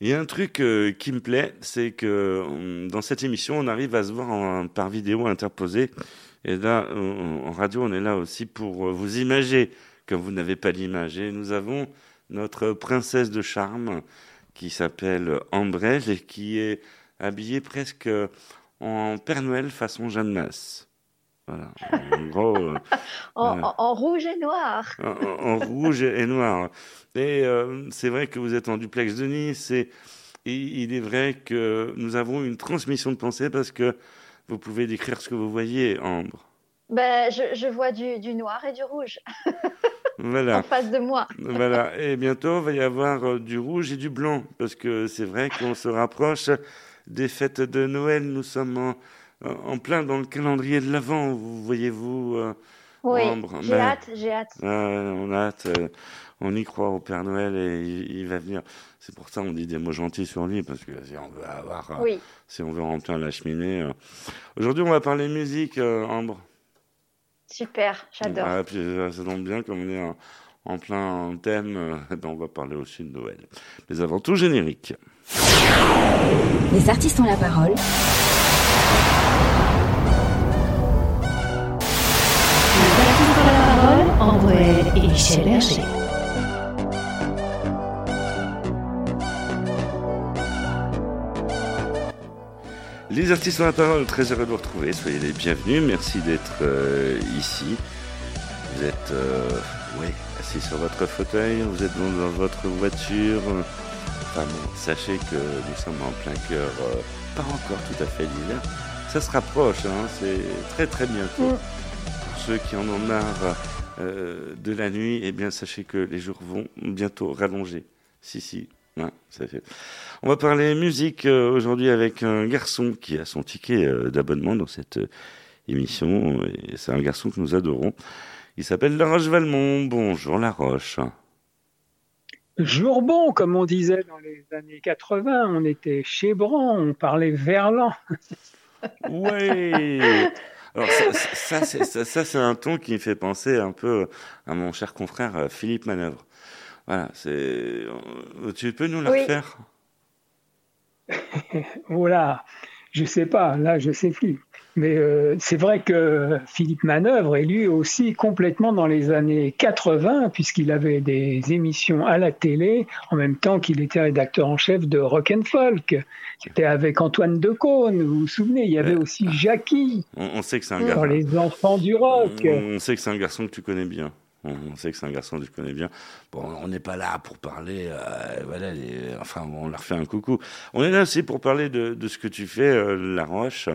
Il y a un truc euh, qui me plaît, c'est que hum, dans cette émission, on arrive à se voir par vidéo interposée. Et là, en en radio, on est là aussi pour euh, vous imager comme vous n'avez pas d'image. Et nous avons notre princesse de charme qui s'appelle Ambrelle et qui est habillée presque en Père Noël façon Jeanne Masse. Voilà. En gros, euh, En, en- en rouge et noir. en, en- en rouge et noir. Et euh, c'est vrai que vous êtes en duplex de Nice et, et il est vrai que nous avons une transmission de pensée parce que vous pouvez décrire ce que vous voyez, Ambre. Ben, je, je vois du, du noir et du rouge en Voilà. face de moi. Voilà. Et bientôt, il va y avoir euh, du rouge et du blanc parce que c'est vrai qu'on se rapproche des fêtes de Noël. Nous sommes en, en plein dans le calendrier de l'Avent, vous voyez-vous. euh, Oui, Ambre, j'ai ben, hâte, j'ai hâte. Ouais, on a hâte, euh, on y croit au Père Noël et il, il va venir. C'est pour ça qu'on dit des mots gentils sur lui, parce que si on veut avoir, euh, Oui, si on veut remplir la cheminée. euh. Aujourd'hui, on va parler musique, euh, Ambre. super, j'adore. Ah, puis, euh, ça tombe bien, comme on est en, en plein thème, euh, on va parler aussi de Noël. Mais avant tout, générique. Les artistes ont la parole. La parole, Ambrelle et Michel. Les artistes ont la parole, très heureux de vous retrouver. Soyez les bienvenus. Merci d'être euh, ici. Vous êtes euh, assis sur votre fauteuil, vous êtes dans, votre voiture. Enfin sachez que nous sommes en plein cœur, euh, pas encore tout à fait l'hiver. Ça se rapproche, hein, c'est très très bientôt. Mm. Pour ceux qui en ont marre euh, de la nuit, eh bien sachez que les jours vont bientôt rallonger. Si, si, hein, ça fait. On va parler musique euh, aujourd'hui avec un garçon qui a son ticket euh, d'abonnement dans cette émission. Et c'est un garçon que nous adorons. Il s'appelle Laroche Valmont. Bonjour Laroche. Jour bon, comme on disait dans les années 80, on était chez Bran, on parlait verlan. Oui. Alors ça, ça, c'est- ça, ça, c'est un ton qui me fait penser un peu à mon cher confrère euh, Philippe Manœuvre. Voilà, c'est. euh, Tu peux nous la Oui. refaire? Voilà, je sais pas, là je sais plus. Mais euh, c'est vrai que Philippe Manœuvre est lui aussi complètement dans les années 80, puisqu'il avait des émissions à la télé, en même temps qu'il était rédacteur en chef de Rock and Folk. C'était avec Antoine Decaune, vous vous souvenez, il y avait Ouais. aussi Jackie, on, on sait que c'est un dans garçon. les enfants du rock. On sait que c'est un garçon que tu connais bien. On sait que c'est un garçon que tu connais bien. Bon, on n'est pas là pour parler, euh, voilà, enfin, on leur fait un coucou. On est là aussi pour parler de, ce que tu fais, euh, La Roche.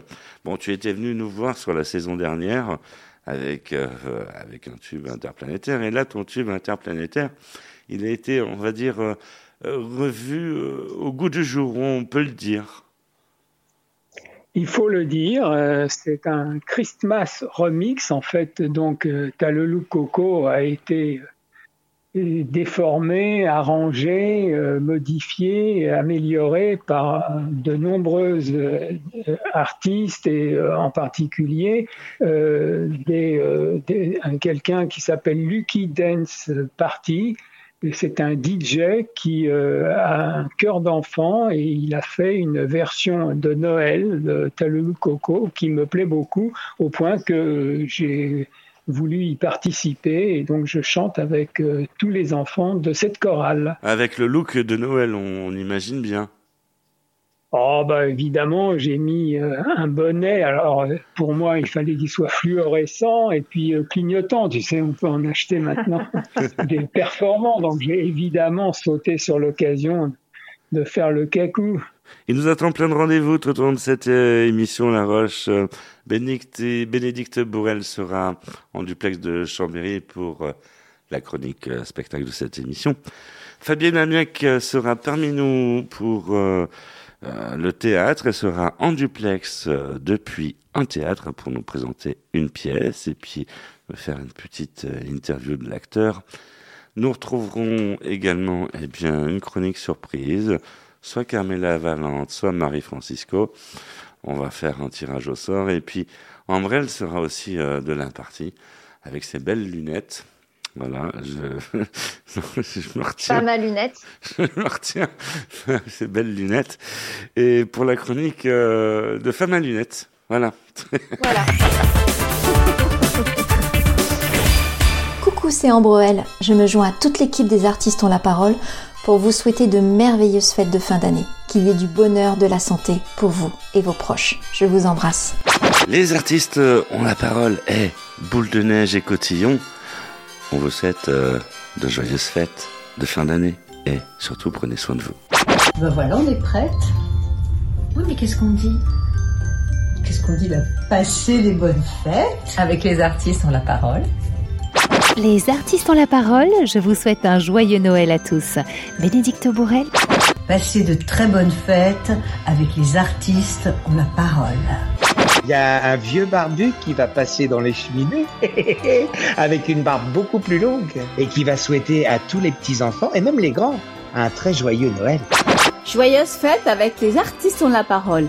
Bon, tu étais venu nous voir sur la saison dernière avec, euh, avec un tube interplanétaire. Et là, ton tube interplanétaire, il a été, on va dire, euh, revu au goût du jour, on peut le dire. Il faut le dire, euh, c'est un Christmas remix. En fait, donc, euh, Talelou Coco a été euh, déformé, arrangé, euh, modifié, amélioré par de nombreuses artistes et en particulier des, des- un- quelqu'un qui s'appelle Lucky Dance Party. C'est un DJ qui euh, a un cœur d'enfant et il a fait une version de Noël de Talou Coco qui me plaît beaucoup au point que j'ai voulu y participer et donc je chante avec euh, tous les enfants de cette chorale. Avec le look de Noël, on imagine bien. Oh bah évidemment j'ai mis euh, un bonnet alors pour moi il fallait qu'il soit fluorescent et puis euh, clignotant tu sais on peut en acheter maintenant des performants donc j'ai évidemment sauté sur l'occasion de faire le cacou. Il nous attend plein de rendez-vous tout au long de cette euh, émission La Roche. Euh, Bénédicte, Bénédicte Bourrel sera en duplex de Chambéry pour euh, la chronique spectacle de cette émission. Fabienne Amiac sera parmi nous pour euh, le théâtre sera en duplex euh, depuis un théâtre pour nous présenter une pièce et puis faire une petite euh, interview de l'acteur. Nous retrouverons également eh bien, une chronique surprise soit Carmela Valente, soit Marie-Francisco. On va faire un tirage au sort. Et puis, Ambrelle sera aussi de l'imparti avec ses belles lunettes. Voilà, je, je me retiens. Femme à lunettes. Je me retiens. Ces belles lunettes. Et pour la chronique euh, de Femme à lunettes. Voilà. Voilà. Coucou, c'est Ambroel. Je me joins à toute l'équipe des artistes ont la parole pour vous souhaiter de merveilleuses fêtes de fin d'année. Qu'il y ait du bonheur, de la santé pour vous et vos proches. Je vous embrasse. Les artistes ont la parole. Et boule de neige et cotillon. On vous souhaite euh, de joyeuses fêtes de fin d'année. Et surtout, prenez soin de vous. Ben voilà, on est prête. Oui, mais qu'est-ce qu'on dit? Qu'est-ce qu'on dit? Là Passer des bonnes fêtes avec les artistes ont la parole. Les artistes ont la parole. Je vous souhaite un joyeux Noël à tous. Bénédicte Bourrel. Passer de très bonnes fêtes avec les artistes ont la parole. Il y a un vieux barbu qui va passer dans les cheminées avec une barbe beaucoup plus longue et qui va souhaiter à tous les petits-enfants et même les grands un très joyeux Noël. Joyeuse fête avec les artistes ont la parole.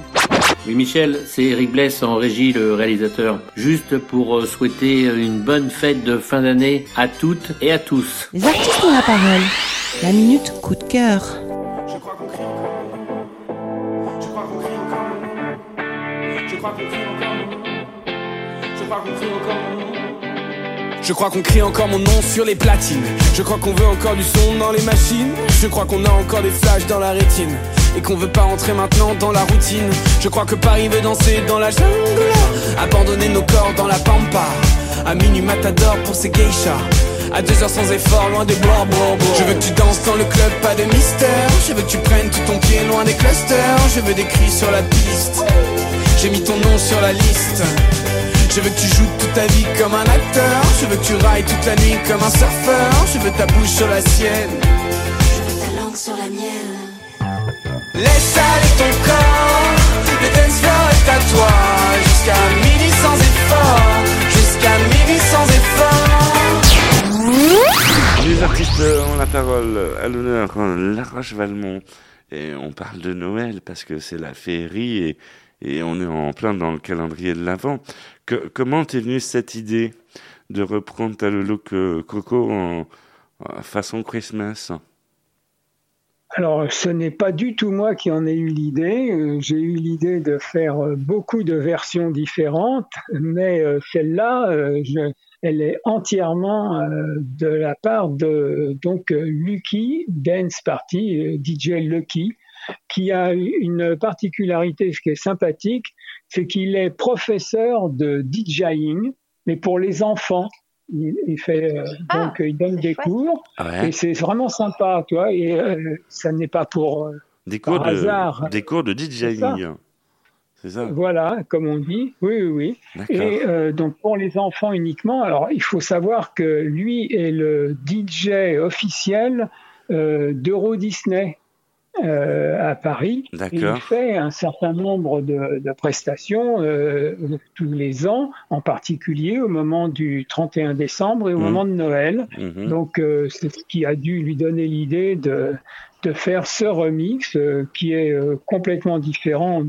Oui, Michel, c'est Eric Bless en régie, le réalisateur. Juste pour euh, souhaiter une bonne fête de fin d'année à toutes et à tous. Les artistes ont la parole. La minute coup de cœur. Je crois qu'on crie encore mon nom sur les platines. Je crois qu'on veut encore du son dans les machines. Je crois qu'on a encore des flashs dans la rétine. Et qu'on veut pas rentrer maintenant dans la routine. Je crois que Paris veut danser dans la jungle. Abandonner nos corps dans la pampa. À minuit matador pour ses geishas. À deux heures sans effort, loin des blancs, blancs, blancs. Je veux que tu danses dans le club, pas de mystère. Je veux que tu prennes tout ton pied loin des clusters. Je veux des cris sur la piste. J'ai mis ton nom sur la liste. Je veux que tu joues toute ta vie comme un acteur. Je veux que tu railles toute la nuit comme un surfeur. Je veux ta bouche sur la sienne. Je veux ta langue sur la mienne. Laisse aller ton corps. Le dance floor est à toi. Jusqu'à midi sans effort. Jusqu'à midi sans effort. Les artistes ont la parole à l'honneur, La Roche-Valmont. Et on parle de Noël parce que c'est la féerie et, et on est en plein dans le calendrier de l'Avent. Comment t'es venue cette idée de reprendre ta look Coco en, façon Christmas? Alors, ce n'est pas du tout moi qui en ai eu l'idée. Euh, J'ai eu l'idée de faire euh, beaucoup de versions différentes, mais euh, celle-là, elle est entièrement de la part de donc Lucky Dance Party, DJ Lucky, qui a une particularité, ce qui est sympathique, c'est qu'il est professeur de DJing, mais pour les enfants. Il, il fait euh, Ah, donc il donne des chouette. cours Ouais. et c'est vraiment sympa, toi. Et euh, ça n'est pas pour euh, Des cours par hasard. de, des cours de DJing. C'est ça. voilà, comme on dit. Oui, oui, oui. D'accord. Et euh, donc pour les enfants uniquement, alors il faut savoir que lui est le DJ officiel euh, d'Euro Disney euh, à Paris. Il fait un certain nombre de, de prestations euh, tous les ans, en particulier au moment du 31 décembre et au Mhm. moment de Noël. Mhm. Donc euh, c'est ce qui a dû lui donner l'idée de, de faire ce remix qui est complètement différent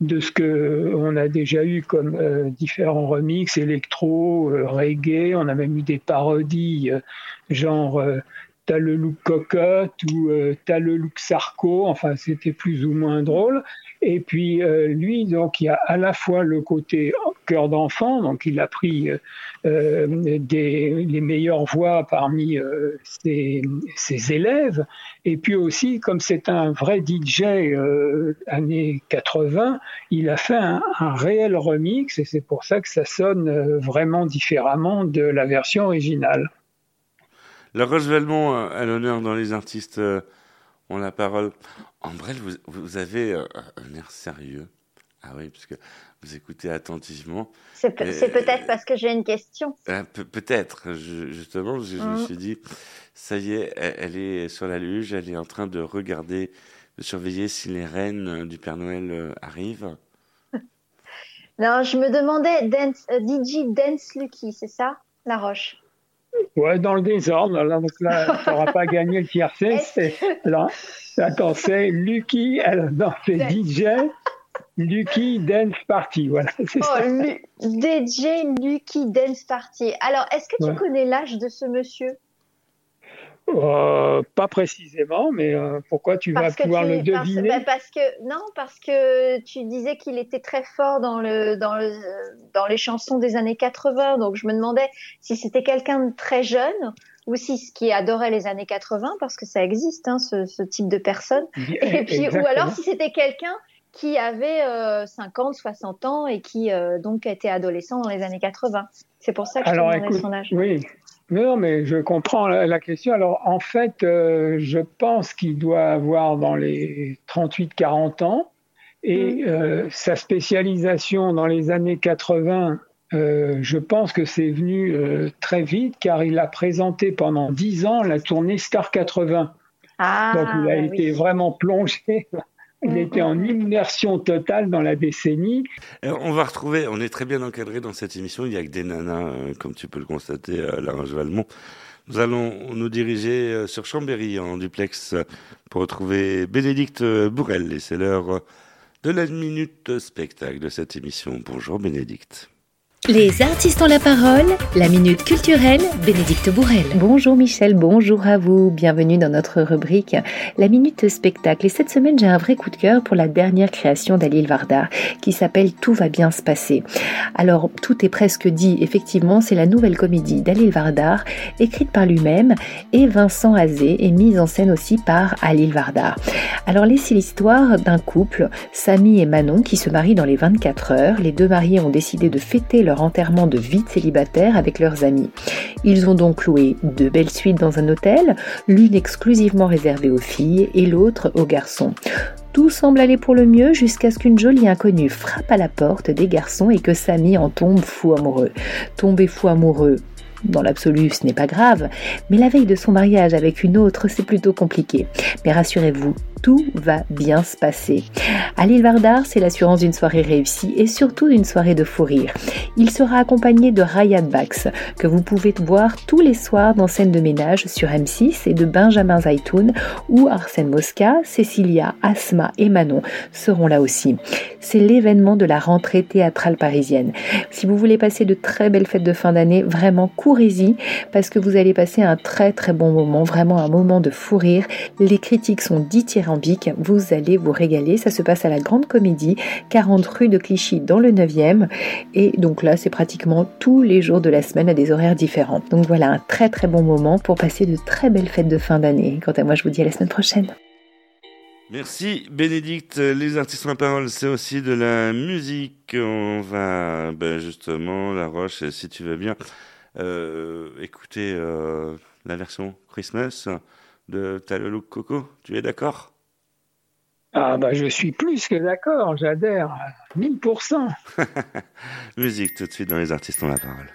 de ce que on a déjà eu comme différents remixes électro, reggae, on a même eu des parodies genre T'as le look cocotte ou euh, T'as le look sarco, enfin c'était plus ou moins drôle. Et puis euh, lui, donc il y a à la fois le côté cœur d'enfant, donc il a pris euh, des, les meilleures voix parmi ses, élèves, et puis aussi comme c'est un vrai DJ années 80, il a fait un, réel remix, et c'est pour ça que ça sonne vraiment différemment de la version originale. La Roche-Valmont euh, à l'honneur dans les artistes euh, ont la parole. Ambrelle, vous, vous avez euh, un air sérieux. Ah oui, parce que vous écoutez attentivement. C'est peut- c'est peut-être parce que j'ai une question. Pe- Peut-être, justement, parce que je me Mhm. suis dit, ça y est, elle, est sur la luge, elle est en train de regarder, de surveiller si les reines du Père Noël arrivent. Non, je me demandais, dance, DJ Dance Lucky, c'est ça? La Roche. Ouais, dans le désordre, là, donc là, tu n'auras pas gagné le tiercé. c'est- Là, attends, c'est Lucky, elle, non, c'est DJ, Lucky Dance Party, voilà. c'est ça. Oh, Lu- DJ Lucky Dance Party. Alors, est-ce que tu Ouais. connais l'âge de ce monsieur? Euh, pas précisément, mais euh, pourquoi tu vas Parce pouvoir tu- le parce- deviner? bah, parce que non, parce que tu disais qu'il était très fort dans le dans le dans les chansons des années 80. Donc je me demandais si c'était quelqu'un de très jeune ou si ce qui adorait les années 80 parce que ça existe hein, ce, ce type de personne. Et puis ou alors si c'était quelqu'un qui avait euh, 50, 60 ans et qui euh, donc était adolescent dans les années 80. C'est pour ça que je te Alors demandais écoute, son âge. oui. Non, mais je comprends la, question. Alors en fait, euh, je pense qu'il doit avoir dans les 38-40 ans et euh, sa spécialisation dans les années 80, euh, je pense que c'est venu euh, très vite car il a présenté pendant 10 ans la tournée Star 80. Ah, Donc il a oui. été vraiment plongé. Il était en immersion totale dans la décennie. Euh, on va retrouver, on est très bien encadré dans cette émission, il y a que des nanas, euh, comme tu peux le constater, à La Roche-Valmont. Nous allons nous diriger euh, sur Chambéry en duplex euh, pour retrouver Bénédicte euh, Bourrel et c'est l'heure euh, de la minute spectacle de cette émission. Bonjour Bénédicte. Les artistes ont la parole, la minute culturelle, Bénédicte Bourrel. Bonjour Michel, bonjour à vous, bienvenue dans notre rubrique La Minute Spectacle. Et cette semaine, j'ai un vrai coup de cœur pour la dernière création d'Alil Vardar qui s'appelle Tout va bien se passer. Alors, tout est presque dit, effectivement, c'est la nouvelle comédie d'Alil Vardar, écrite par lui-même, et Vincent Azé, et mise en scène aussi par Alil Vardar. Alors, laissez l'histoire d'un couple, Samy et Manon, qui se marient dans les 24 heures. Les deux mariés ont décidé de fêter leur enterrement de vie de célibataire avec leurs amis. Ils ont donc loué deux belles suites dans un hôtel, l'une exclusivement réservée aux filles et l'autre aux garçons. Tout semble aller pour le mieux jusqu'à ce qu'une jolie inconnue frappe à la porte des garçons et que Samy en tombe fou amoureux. Tomber fou amoureux, dans l'absolu, ce n'est pas grave, mais la veille de son mariage avec une autre, c'est plutôt compliqué. Mais rassurez-vous, tout va bien se passer. À l'île Vardar, c'est l'assurance d'une soirée réussie et surtout d'une soirée de fou rire. Il sera accompagné de Ryan Bax, que vous pouvez voir tous les soirs dans Scène de ménage sur M6 et de Benjamin Zaitoun, où Arsène Mosca, Cécilia, Asma et Manon seront là aussi. C'est l'événement de la rentrée théâtrale parisienne. Si vous voulez passer de très belles fêtes de fin d'année, vraiment courez-y parce que vous allez passer un très très bon moment, vraiment un moment de fou rire. Les critiques sont dithyrambiques, vous allez vous régaler. Ça se passe à la Grande Comédie, 40 rue de Clichy dans le 9e. Et donc là, c'est pratiquement tous les jours de la semaine à des horaires différents. Donc voilà, un très très bon moment pour passer de très belles fêtes de fin d'année. Quant à moi, je vous dis à la semaine prochaine. Merci Bénédicte. Les artistes en parole, c'est aussi de la musique. On va ben, justement, La Roche, si tu veux bien, euh, écouter euh, la version Christmas de T'as Coco. Tu es d'accord? Ah bah je suis plus que d'accord, j'adhère à 1000%. Musique tout de suite dans Les artistes ont la parole.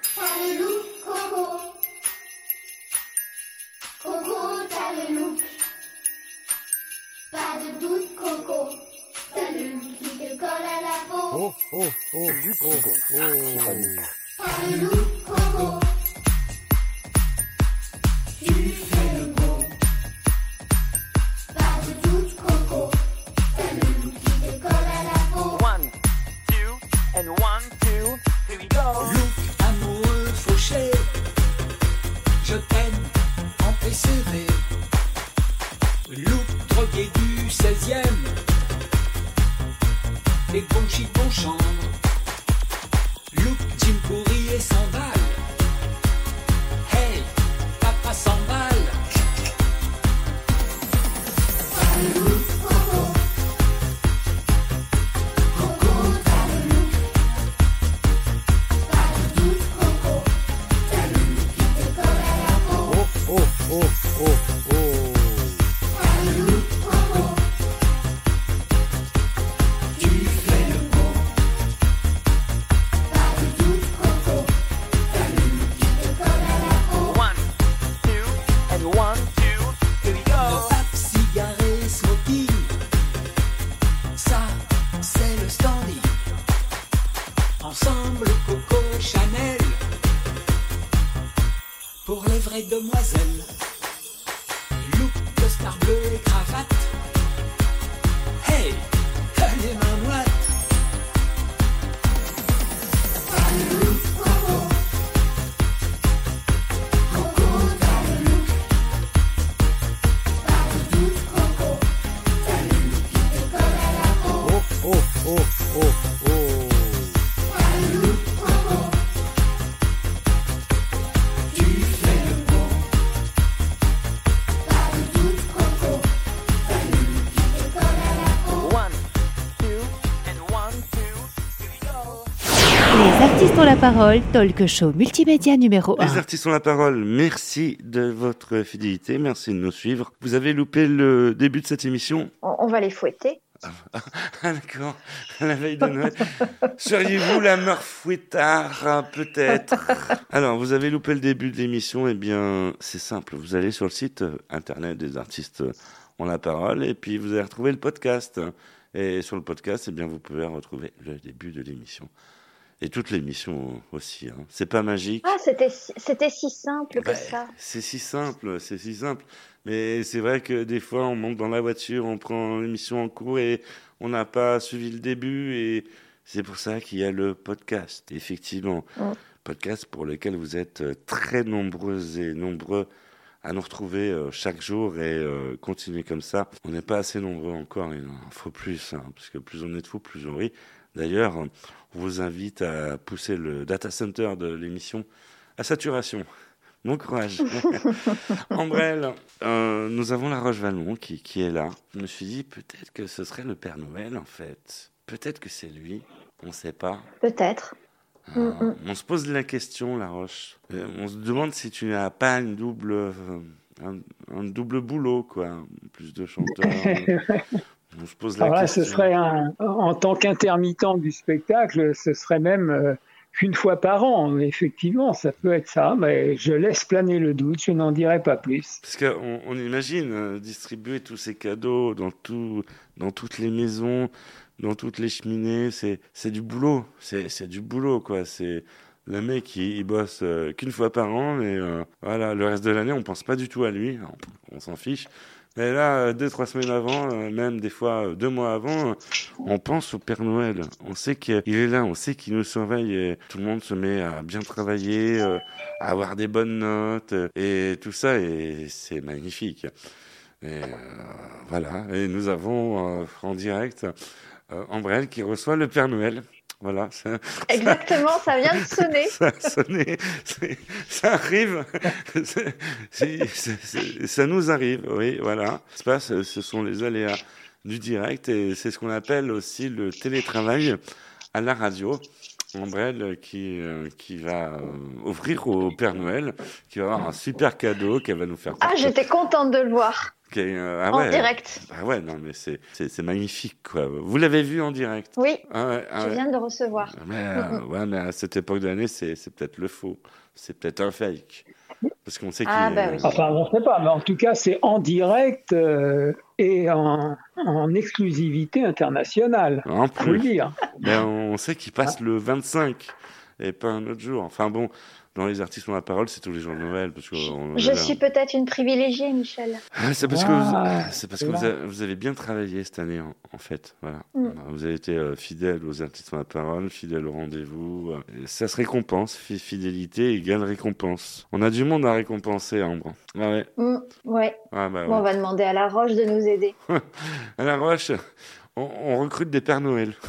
Peau. Oh, oh, oh, oh, oh. Pour les vraies demoiselles. Look de star bleu et cravate. Hey, parole, talk show multimédia numéro 1. Les artistes ont la parole. Merci de votre fidélité. Merci de nous suivre. Vous avez loupé le début de cette émission? On, on va les fouetter. Ah, d'accord. À la veille de Noël. Seriez-vous la meuf fouettard Ah, Peut-être? Alors, vous avez loupé le début de l'émission. Eh bien, c'est simple. Vous allez sur le site euh, internet des artistes ont la parole et puis vous allez retrouver le podcast. Et sur le podcast, eh bien, vous pouvez retrouver le début de l'émission. Et toute l'émission aussi. Hein. C'est pas magique. Ah, c'était si- simple que ça. C'est si simple, c'est si simple. Mais c'est vrai que des fois, on monte dans la voiture, on prend l'émission en cours et on n'a pas suivi le début. Et c'est pour ça qu'il y a le podcast, effectivement. Mm. Podcast pour lequel vous êtes euh, très nombreuses et nombreux à nous retrouver euh, chaque jour et euh, continuer comme ça. On n'est pas assez nombreux encore, il en faut plus, hein, parce que plus on est de fous, plus on rit. D'ailleurs, vous invite à pousser le data center de l'émission à saturation. Bon courage. Ambrelle, euh, nous avons la Roche-Vallon qui, qui est là. Je me suis dit peut-être que ce serait le Père Noël en fait. Peut-être que c'est lui. On ne sait pas. Peut-être. Euh, Mm, mm. On se pose la question, La Roche. Euh, on se demande si tu n'as pas une double, un, un double boulot, quoi. Plus de chanteurs. on se pose la Alors là, question. ce serait un, en tant qu'intermittent du spectacle, ce serait même euh, qu'une fois par an. Effectivement, ça peut être ça, mais je laisse planer le doute, je n'en dirai pas plus. Parce qu'on on imagine euh, distribuer tous ces cadeaux dans, tout, dans toutes les maisons, dans toutes les cheminées, c'est du boulot. C'est du boulot, quoi. C'est le mec, il, il bosse euh, qu'une fois par an, mais voilà, le reste de l'année, on pense pas du tout à lui. On, on s'en fiche. Mais là, euh, deux, trois semaines avant, euh, même des fois euh, deux mois avant, on pense au Père Noël. On sait qu'il est là, on sait qu'il nous surveille et tout le monde se met à bien travailler, à avoir des bonnes notes et tout ça, et c'est magnifique. Et voilà, et nous avons en direct Ambrelle qui reçoit le Père Noël. Voilà. ça- Exactement, ça vient de sonner. ça a sonné, c'est- ça arrive, ça nous arrive, oui, voilà. Ce sont les aléas du direct et c'est ce qu'on appelle aussi le télétravail à la radio. Ambrelle qui, euh, qui va euh, offrir au Père Noël, qui va avoir un super cadeau qu'elle va nous faire Ah, j'étais contente de le voir. Euh, ah En direct. Ah ouais, non, mais c'est, magnifique, quoi. Vous l'avez vu en direct? Oui, Ah ouais, ah je ouais. viens de le recevoir. Mais, euh, ouais, mais à cette époque de l'année, c'est, c'est peut-être le faux. C'est peut-être un fake. Parce qu'on sait qu'il Ah, est- bah oui. Enfin, on ne sait pas, mais en tout cas, c'est en direct euh, et en, en exclusivité internationale. En Faut le plus. dire. Mais on sait qu'il passe le 25 et pas un autre jour. Enfin bon, dans les artistes ont la parole, c'est tous les jours de Noël. Parce que on- Je suis peut-être une privilégiée, Michel. Ah, c'est parce que, Ah, vous, c'est parce que vous, avez, vous avez bien travaillé cette année, en, en fait. Voilà. Mm. Vous avez été euh, fidèle aux artistes ont la parole, fidèle au rendez-vous. euh, et ça se récompense. Fi- Fidélité égale récompense. On a du monde à récompenser, Ambre. Ah ouais. Mm, ouais. Ah bah Bon, on va demander à la Roche de nous aider. À la Roche, on, on recrute des Pères Noël.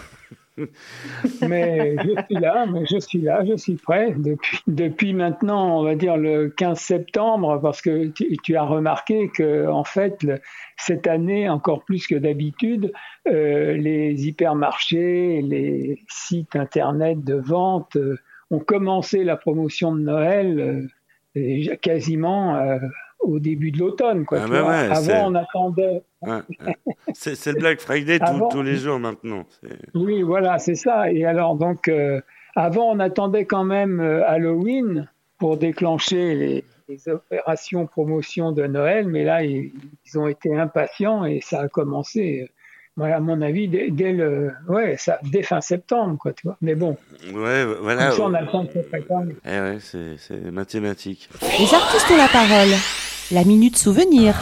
Mais je suis là, je suis là, je suis prêt. Depuis, depuis maintenant, on va dire le 15 septembre, parce que tu, as remarqué que en fait cette année, encore plus que d'habitude, euh, les hypermarchés, les sites internet de vente euh, ont commencé la promotion de Noël euh, quasiment euh, au début de l'automne. Quoi, Ah bah ouais, Avant, on attendait Ouais, c'est, le Black Friday tout- Avant- tous les jours maintenant. Oui, voilà, c'est ça. Et alors, donc, euh, avant, on attendait quand même euh, Halloween pour déclencher les, les opérations promotion de Noël, mais là, ils, ils ont été impatients et ça a commencé, euh, à mon avis, dès, dès le, ouais, ça, dès fin septembre, quoi, tu vois. Mais bon, Ouais, voilà. comme ça, on a le temps de se préparer. Eh ouais, c'est, c'est mathématique. Les artistes ont la parole. La minute souvenir.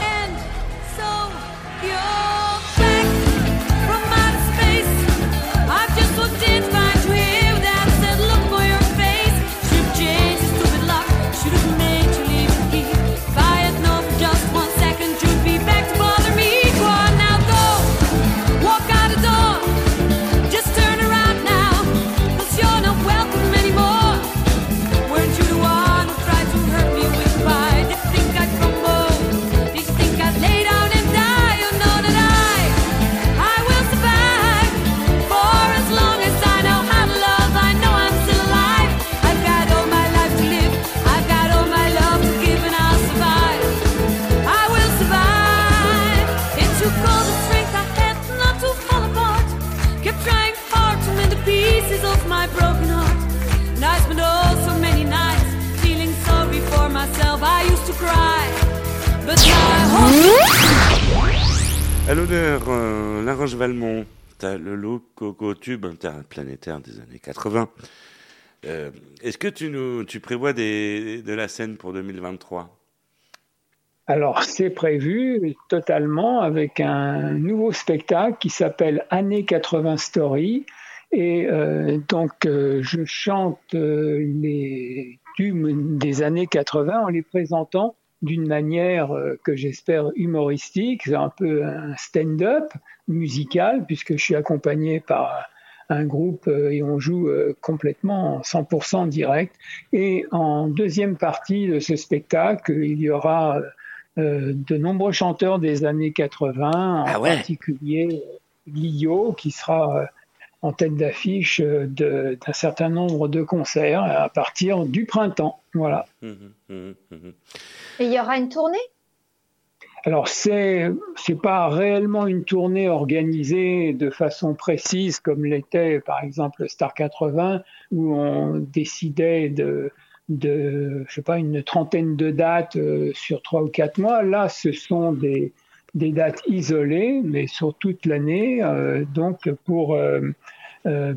Tube interplanétaire des années 80. Euh, Est-ce que tu, nous, tu prévois de la scène pour 2023 Alors, c'est prévu totalement avec un nouveau spectacle qui s'appelle Années 80 Story. Et euh, donc, euh, je chante les tubes des années 80 en les présentant d'une manière que j'espère humoristique. C'est un peu un stand-up musical, puisque je suis accompagné par un groupe euh, et on joue euh, complètement en 100% direct. Et en deuxième partie de ce spectacle, il y aura euh, de nombreux chanteurs des années 80, en Ah ouais. particulier Guillot, qui sera en tête d'affiche d'un certain nombre de concerts à partir du printemps. Voilà. Mhm, mhm, mhm. Et il y aura une tournée? Alors c'est c'est pas réellement une tournée organisée de façon précise comme l'était par exemple Star 80 où on décidait de de je sais pas une trentaine de dates euh, sur trois ou quatre mois. Là, ce sont des des dates isolées, mais sur toute l'année, euh, donc pour euh,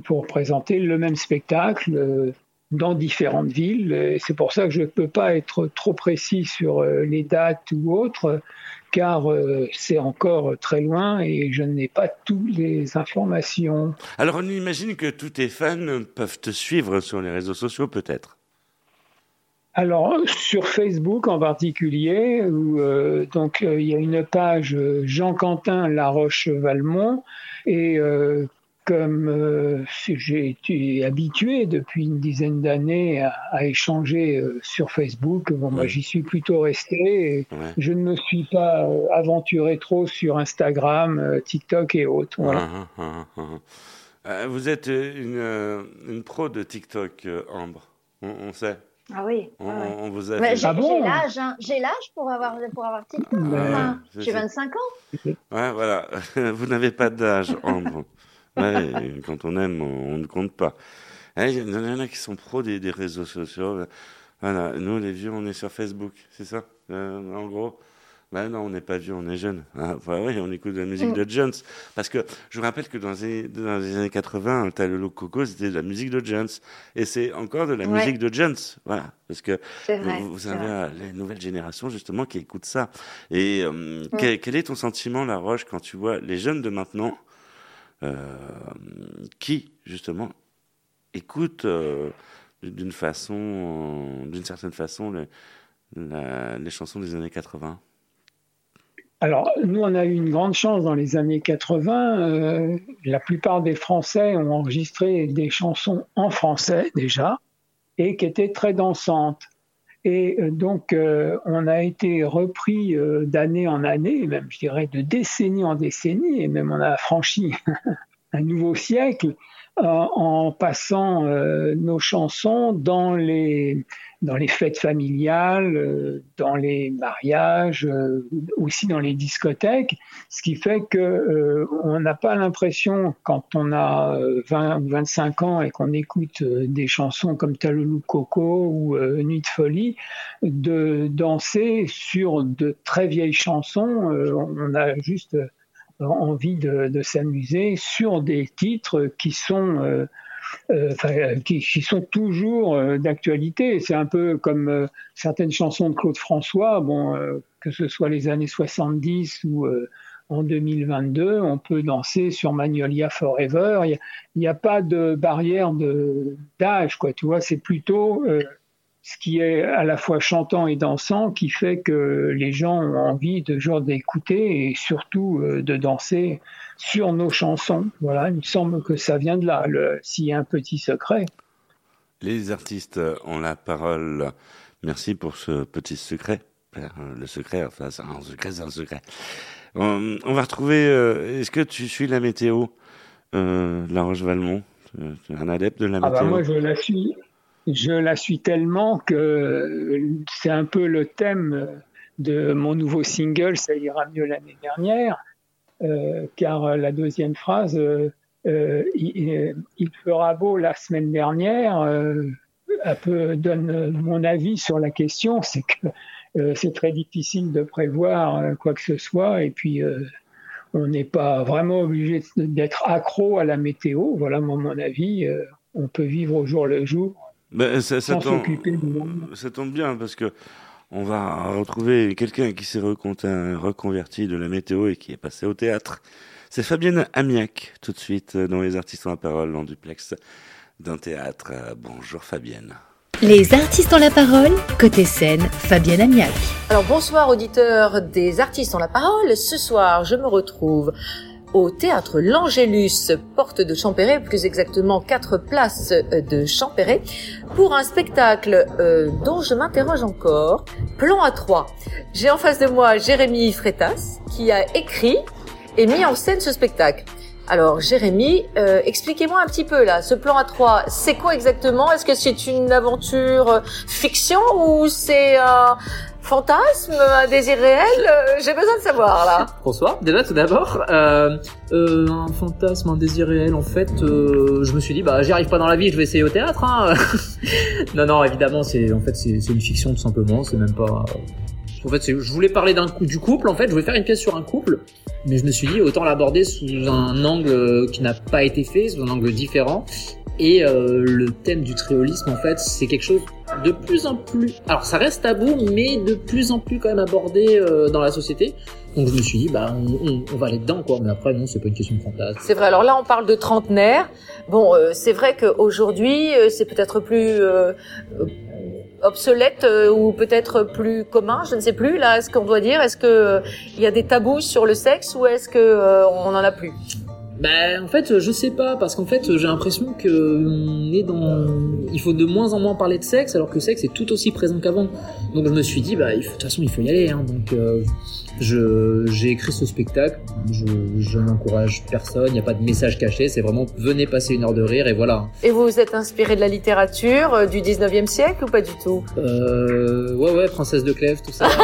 pour présenter le même spectacle dans différentes villes. C'est pour ça que je ne peux pas être trop précis sur les dates ou autres, car euh, c'est encore très loin et je n'ai pas toutes les informations. Alors, on imagine que tous tes fans peuvent te suivre sur les réseaux sociaux, peut-être. Alors sur Facebook en particulier, où euh, donc euh, il y a une page Jean Quentin Laroche Valmont et comme euh, j'ai été habitué depuis une dizaine d'années à, à échanger euh, sur Facebook, bon, moi j'y suis plutôt resté. Et Ouais. Je ne me suis pas euh, aventuré trop sur Instagram, euh, TikTok et autres. Voilà. Ah, ah, ah, vous êtes une, euh, une pro de TikTok, euh, Ambre. On, on sait. Ah oui. On, ouais, ouais. on vous a j'ai Ah bon? l'âge, hein. j'ai l'âge pour avoir pour avoir TikTok. Ouais, Enfin, c'est j'ai ça. 25 ans. Ouais, voilà. Vous n'avez pas d'âge, Ambre. Ouais, quand on aime, on, ne compte pas. Ouais, Il y en a qui sont pros des, des réseaux sociaux. Voilà, nous, les vieux, on est sur Facebook, c'est ça? Euh, En gros ben non, on n'est pas vieux, on est jeune. Ah, bah oui, on écoute de la musique Mm. de Jones. Parce que je vous rappelle que dans les, dans les années 80, t'as le look Coco, c'était de la musique de Jones. Et c'est encore de la Ouais. musique de Jones. Voilà. Parce que vrai, vous, avez vrai. les nouvelles générations, justement, qui écoutent ça. Et euh, quel, quel est ton sentiment, La Roche, quand tu vois les jeunes de maintenant qui, justement, écoutent euh, d'une façon, euh, d'une certaine façon, les chansons des années 80 Alors, nous, on a eu une grande chance dans les années 80. euh, la plupart des Français ont enregistré des chansons en français déjà et qui étaient très dansantes. Et euh, donc, euh, on a été repris euh, d'année en année, même je dirais de décennie en décennie, et même on a franchi un nouveau siècle en passant nos chansons dans les dans les fêtes familiales, euh, dans les mariages, euh, aussi dans les discothèques, ce qui fait que euh, on n'a pas l'impression quand on a euh, 20 ou 25 ans et qu'on écoute euh, des chansons comme Talolou Coco ou euh, Nuit de folie de danser sur de très vieilles chansons. Euh, on a juste euh, envie de, de s'amuser sur des titres qui sont euh, euh, qui, sont toujours euh, d'actualité. C'est un peu comme certaines chansons de Claude François, bon, que ce soit les années 70 ou en 2022, on peut danser sur Magnolia Forever. Il n'y a, pas de barrière d'âge, quoi. Tu vois, c'est plutôt ce qui est à la fois chantant et dansant qui fait que les gens ont envie de d'écouter et surtout de danser sur nos chansons. Voilà, il me semble que ça vient de là, s'il y a un petit secret. Les artistes ont la parole. Merci pour ce petit secret. Euh, Le secret, enfin, c'est un secret, c'est un secret. On, on va retrouver. euh, Est-ce que tu suis la météo, euh, La Roche-Valmont? Tu es un adepte de la Ah bah météo? moi je la suis, je la suis tellement que c'est un peu le thème de mon nouveau single, ça ira mieux l'année dernière, euh, car la deuxième phrase, euh, euh, il, il fera beau la semaine dernière, euh, un peu donne mon avis sur la question, c'est que euh, c'est très difficile de prévoir euh, quoi que ce soit, et puis euh, on n'est pas vraiment obligé d'être accro à la météo. Voilà, moi, mon avis, euh, on peut vivre au jour le jour Ben, ça, ça sans tombe, s'occuper du monde. ça tombe bien parce que on va retrouver quelqu'un qui s'est recontin- reconverti de la météo et qui est passé au théâtre. C'est Fabienne Amiac, tout de suite euh, dans Les Artistes ont la parole en duplex d'un théâtre. Euh, Bonjour Fabienne. Les artistes ont la parole, côté scène, Fabienne Amiac. Alors bonsoir auditeurs des artistes ont la parole. Ce soir, je me retrouve au théâtre L'Angélus, porte de Champéret, plus exactement 4 places de Champéret, pour un spectacle euh, dont je m'interroge encore, Plan à 3. J'ai en face de moi Jérémy Freitas, qui a écrit et mis en scène ce spectacle. Alors Jérémy, euh, expliquez-moi un petit peu là, ce plan à 3, c'est quoi exactement? Est-ce que c'est une aventure euh, fiction ou c'est un fantasme, un désir réel Euh, J'ai besoin de savoir là. Bonsoir, déjà tout d'abord. Euh, euh, un fantasme, un désir réel, en fait, euh, je me suis dit, bah j'y arrive pas dans la vie, je vais essayer au théâtre. Hein. non, non, évidemment, c'est en fait c'est une fiction tout simplement, c'est même pas... En fait, je voulais parler d'un cou- du couple, en fait, je voulais faire une pièce sur un couple, mais je me suis dit, autant l'aborder sous un angle euh, qui n'a pas été fait, sous un angle différent. Et euh, le thème du triolisme, en fait, c'est quelque chose de plus en plus... Alors, ça reste tabou, mais de plus en plus quand même abordé euh, dans la société. Donc je me suis dit, bah, on, on- on va aller dedans, quoi. Mais après, non, c'est pas une question de fantasme. C'est vrai. Alors là, on parle de trentenaire. Bon, euh, c'est vrai qu'aujourd'hui, euh, c'est peut-être plus euh, euh, obsolète ou peut-être plus commun. Je ne sais plus. Là, est-ce qu'on doit dire Est-ce que il y a des tabous sur le sexe ou est-ce que on en a plus? Ben, en fait, je sais pas, parce qu'en fait, j'ai l'impression que on est dans, il faut de moins en moins parler de sexe, alors que le sexe est tout aussi présent qu'avant. Donc je me suis dit, bah, de toute façon, il faut y aller, hein. Donc, euh, j'ai écrit ce spectacle. Je, je n'encourage personne. Il n'y a pas de message caché. C'est vraiment, venez passer une heure de rire et voilà. Et vous vous êtes inspiré de la littérature euh, du 19e siècle ou pas du tout? Euh, ouais, ouais, princesse de Clèves, tout ça.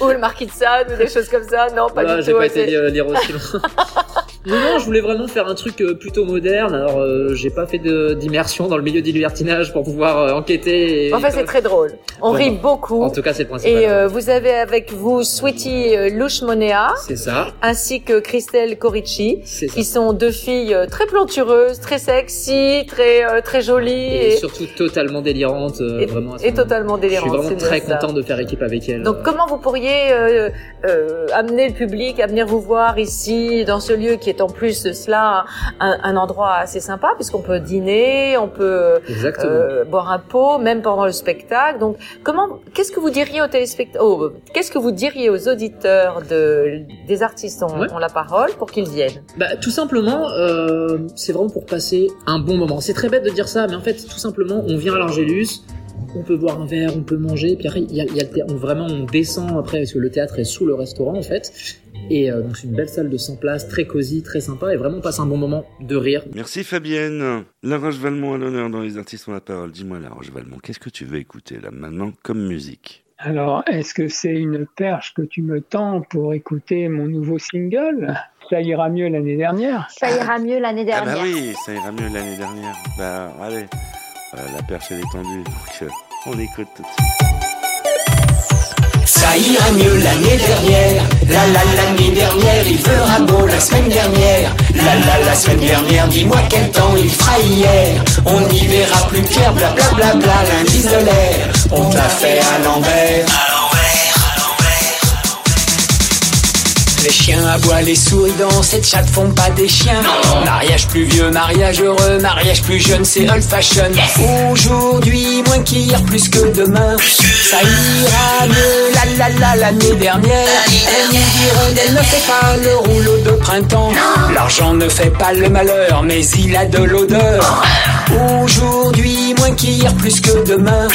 Ou le marquis de Sade ou des choses comme ça? Non, pas du j'ai tout. pas ouais, été lire aussi loin. non, non, je voulais vraiment faire un truc euh, plutôt moderne. Alors, euh, j'ai pas fait d'immersion dans le milieu du libertinage pour pouvoir euh, enquêter. et- Enfin, c'est très drôle. On Bon, rit beaucoup. En tout cas, c'est le principal. Et euh, vous avez avec vous Sweetie euh, Louche-Monea, C'est ça. ainsi que Christelle Corici, C'est ça. qui sont deux filles euh, très plantureuses, très sexy, très euh, très jolies Et, et, surtout totalement délirante, euh, et- vraiment. et totalement Je suis délirantes. vraiment très content de faire équipe avec elle. Donc comment vous pourriez euh, euh, amener le public à venir vous voir ici dans ce lieu qui est en plus de cela un, un endroit assez sympa puisqu'on peut dîner, on peut Exactement. euh, boire un pot même pendant le spectacle. Donc comment qu'est-ce que vous diriez aux téléspectateurs oh, qu'est-ce que vous diriez aux auditeurs de des artistes ont, Ouais. ont la parole pour qu'ils viennent Bah, tout simplement, euh, c'est vraiment pour passer un bon moment. C'est très bête de dire ça, mais en fait, tout simplement, on vient à l'Angélus, on peut boire un verre, on peut manger, puis après, y a, y a le on, vraiment, on descend après, parce que le théâtre est sous le restaurant, en fait. Et euh, donc, c'est une belle salle de 100 places, très cosy, très sympa, et vraiment, on passe un bon moment de rire. Merci Fabienne. La Roche Valmont à l'honneur dans Les Artistes ont la parole. Dis-moi La Roche Valmont, qu'est-ce que tu veux écouter là maintenant comme musique? Alors, est-ce que c'est une perche que tu me tends pour écouter mon nouveau single? Ça ira mieux l'année dernière. Ça ira mieux l'année Ah dernière. bah oui, ça ira mieux l'année dernière. Bah allez, Euh, la perche elle est tendue, donc euh, on écoute tout de suite. Ça ira mieux l'année dernière. La la l'année dernière, il fera beau la semaine dernière. La la la semaine dernière, dis-moi quel temps il fera hier. On n'y verra plus clair, bla bla bla bla, l'indice de l'air. On t'a fait à l'envers. Les chiens aboient, les souris dans cette chatte font pas des chiens. Mariage plus vieux, mariage heureux, mariage plus jeune, c'est old fashion. Aujourd'hui, moins qu'hier, plus que demain. Ça ira mieux, la la la l'année dernière. Elle nous elle ne fait pas le rouleau de printemps. L'argent ne fait pas le malheur, mais il a de l'odeur. Aujourd'hui, moins qu'hier, plus que demain.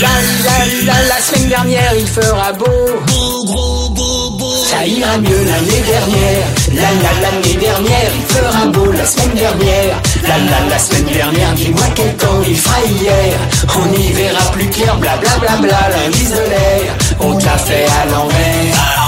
La la la la semaine dernière, il fera beau. Ça ira mieux l'année dernière. La la l'année dernière, il fera beau la semaine dernière. La la la semaine dernière, dis-moi quel temps il fera hier. On y verra plus clair, bla bla bla bla, l'indice de l'air. On t'a fait à l'envers.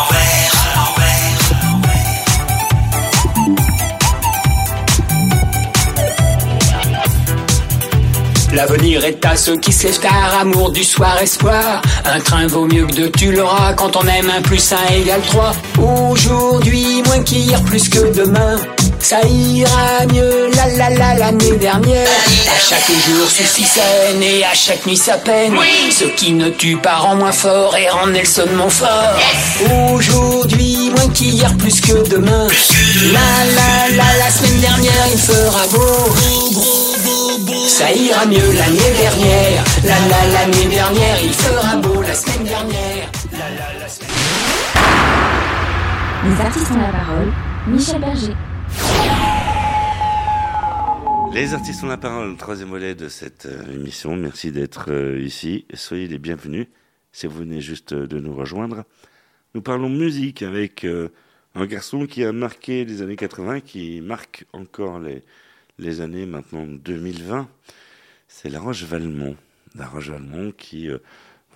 L'avenir est à ceux qui se lèvent tard, amour du soir, espoir. Un train vaut mieux que deux, tu l'auras quand on aime un plus un égale trois. Aujourd'hui, moins qu'hier, plus que demain. Ça ira mieux, la la la l'année dernière. À chaque jour scène et à chaque nuit sa peine. Ce qui ne tue pas rend moins fort et rend Nelson Montfort. Aujourd'hui, moins qu'hier, plus que demain. La la la la semaine dernière, il fera beau. Ça ira mieux l'année dernière. La la l'année dernière, il fera beau la semaine dernière. La la la semaine Les artistes ont la parole. Michel Berger. Les artistes ont la parole, troisième volet de cette euh, émission. Merci d'être euh, ici. Soyez les bienvenus si vous venez juste de nous rejoindre. Nous parlons musique avec euh, un garçon qui a marqué les années 80, qui marque encore les, les années maintenant 2020. C'est La Roche Valmont. La Roche Valmont qui, euh,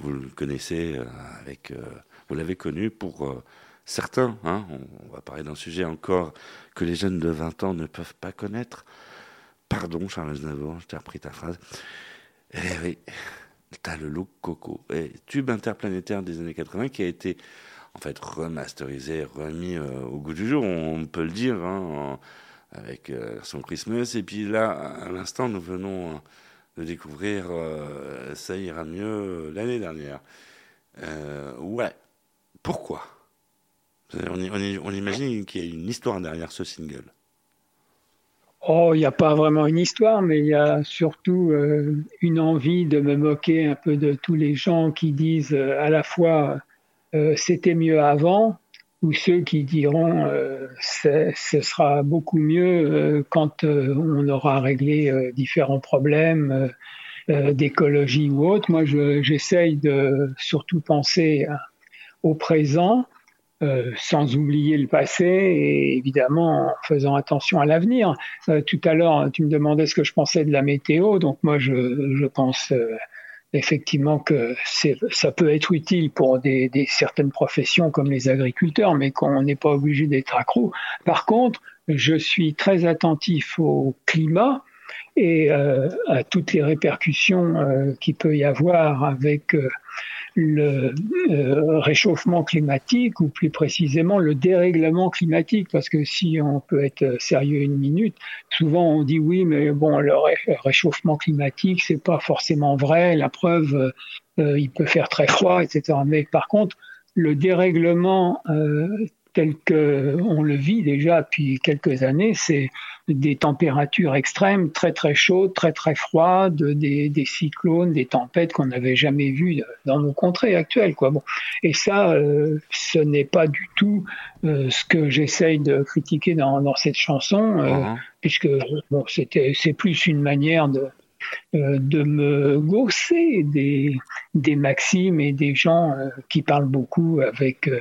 vous le connaissez euh, avec, euh, vous l'avez connu pour certains. Hein, on, va parler d'un sujet encore que les jeunes de 20 ans ne peuvent pas connaître. Pardon, Charles Aznavour, je t'ai repris ta phrase. Eh oui, t'as le look coco. Et tube interplanétaire des années 80 qui a été en fait remasterisé, remis au goût du jour, on peut le dire, hein, en- avec euh, son Christmas. Et puis là, à l'instant, nous venons euh, de découvrir euh, Ça ira mieux l'année dernière. Ouais. Pourquoi? On, imagine qu'il y a une histoire derrière ce single. Oh, il n'y a pas vraiment une histoire, mais il y a surtout une envie de me moquer un peu de tous les gens qui disent à la fois c'était mieux avant, ou ceux qui diront euh, ce sera beaucoup mieux euh, quand euh, on aura réglé euh, différents problèmes d'écologie ou autre. Moi, je- j'essaye de surtout penser au présent sans oublier le passé et évidemment en faisant attention à l'avenir. Tout à l'heure, tu me demandais ce que je pensais de la météo, donc moi je, je pense effectivement que ça peut être utile pour des certaines professions comme les agriculteurs, mais qu'on n'est pas obligé d'être accro. Par contre, je suis très attentif au climat et euh, à toutes les répercussions euh, qu'il peut y avoir avec euh, le euh, réchauffement climatique ou plus précisément le dérèglement climatique parce que si on peut être sérieux une minute souvent on dit oui mais bon le ré- réchauffement climatique c'est pas forcément vrai la preuve euh, il peut faire très froid etc mais par contre le dérèglement euh, tel que on le vit déjà depuis quelques années c'est des températures extrêmes, très très chaudes, très très froides, des, des cyclones, des tempêtes qu'on n'avait jamais vues dans nos contrées actuelles. Quoi. Bon. Et ça, euh, ce n'est pas du tout euh, ce que j'essaye de critiquer dans, dans cette chanson, euh, Mhm. puisque bon, c'était c'est plus une manière de euh, de me gausser des, des maximes et des gens euh, qui parlent beaucoup avec euh,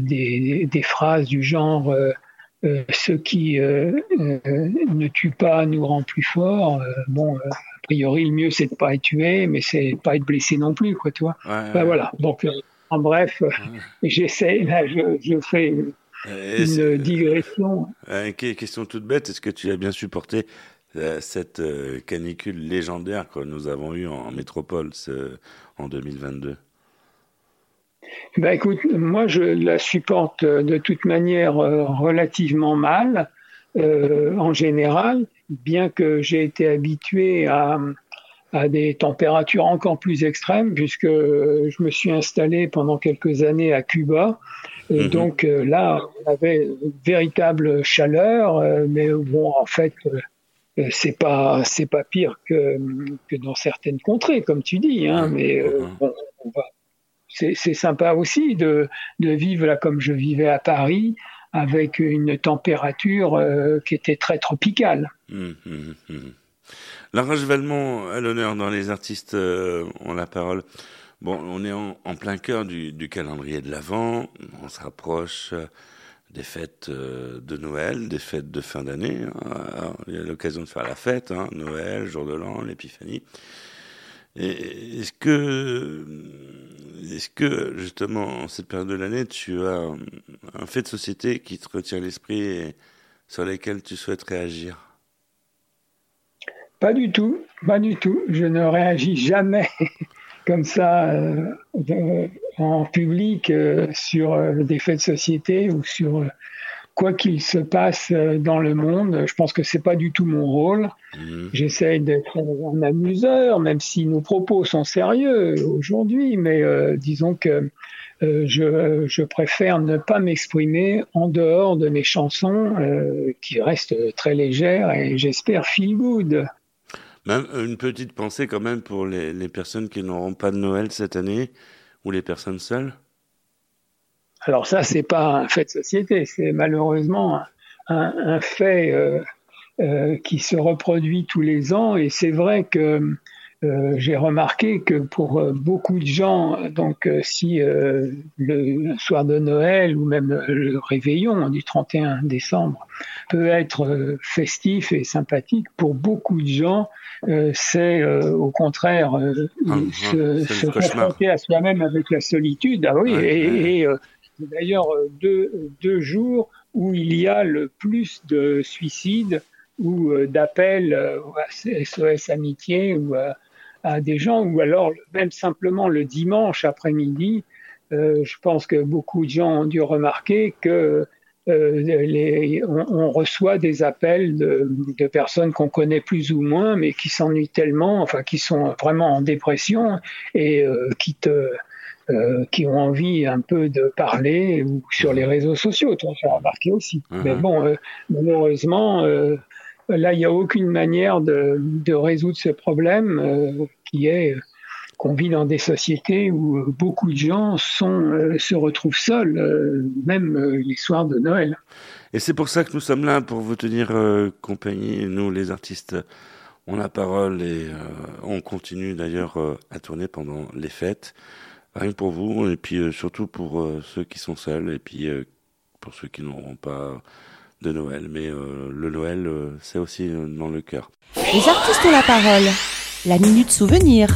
des, des phrases du genre euh, euh, ce qui euh, euh, ne tue pas nous rend plus forts. Euh, bon, euh, a priori, le mieux c'est de pas être tué, mais c'est pas être blessé non plus, quoi, tu vois. Ouais, Ben voilà. Donc, euh, en bref, euh, j'essaie, là, je, je fais une, digression. Euh, que- question toute bête, est-ce que tu as bien supporté euh, cette euh, canicule légendaire que nous avons eue en, en métropole ce- en 2022 Ben écoute, moi je la supporte euh, de toute manière euh, relativement mal euh, en général, bien que j'ai été habitué à, à des températures encore plus extrêmes, puisque euh, je me suis installé pendant quelques années à Cuba. Et Mhm. donc là, on avait une véritable chaleur, mais bon, en fait, c'est pas c'est pas pire que que dans certaines contrées, comme tu dis. Hein, mais euh, bon, on va c'est sympa aussi de, vivre là comme je vivais à Paris avec une température euh, qui était très tropicale. Roche Valmont à l'honneur dans les artistes euh, ont la parole. Bon, on est en, plein cœur du, calendrier de l'Avent. On se rapproche euh, des fêtes euh, de Noël, des fêtes de fin d'année. hein. Il y a l'occasion de faire la fête, hein, Noël, jour de l'an, l'épiphanie. Est-ce que, est-ce que justement, en cette période de l'année, tu as un fait de société qui te retient l'esprit et sur lesquels tu souhaites réagir? Pas du tout, pas du tout. Je ne réagis jamais comme ça euh, en public euh, sur euh, des faits de société ou sur quoi qu'il se passe euh, dans le monde. Je pense que c'est pas du tout mon rôle. J'essaye d'être un amuseur, même si nos propos sont sérieux aujourd'hui, mais euh, disons que euh, je, je préfère ne pas m'exprimer en dehors de mes chansons euh, qui restent très légères et j'espère feel good. Même une petite pensée quand même pour les, les personnes qui n'auront pas de Noël cette année ou les personnes seules. Alors ça, c'est pas un fait de société, c'est malheureusement un, un fait euh, euh, qui se reproduit tous les ans. Et c'est vrai que euh, j'ai remarqué que pour euh, beaucoup de gens, donc euh, si euh, le soir de Noël ou même le réveillon du 31 décembre peut être festif et sympathique, pour beaucoup de gens, euh, c'est euh, au contraire euh, Ah, se, se confronter à soi-même avec la solitude. Ah oui, Ouais, et, ouais. et, euh, d'ailleurs euh, deux, jours où il y a le plus de suicides ou euh, d'appels euh, à SOS Amitié ou à, des gens, ou alors même simplement le dimanche après-midi. je pense que beaucoup de gens ont dû remarquer que on, reçoit des appels de, personnes qu'on connaît plus ou moins, mais qui s'ennuient tellement, enfin qui sont vraiment en dépression et euh, qui te euh, qui ont envie un peu de parler ou sur les réseaux sociaux, tu as remarqué aussi. Mhm. Mais bon, euh, malheureusement, euh, là, il n'y a aucune manière de, de résoudre ce problème qui est qu'on vit dans des sociétés où beaucoup de gens sont, se retrouvent seuls, même les soirs de Noël. Et c'est pour ça que nous sommes là, pour vous tenir compagnie. Nous, les artistes, on a la parole et euh, on continue d'ailleurs euh, à tourner pendant les fêtes. Rien que pour vous, et puis euh, surtout pour euh, ceux qui sont seuls, et puis euh, pour ceux qui n'auront pas de Noël. Mais le Noël, c'est aussi dans le cœur. Les artistes ont la parole. La minute souvenir.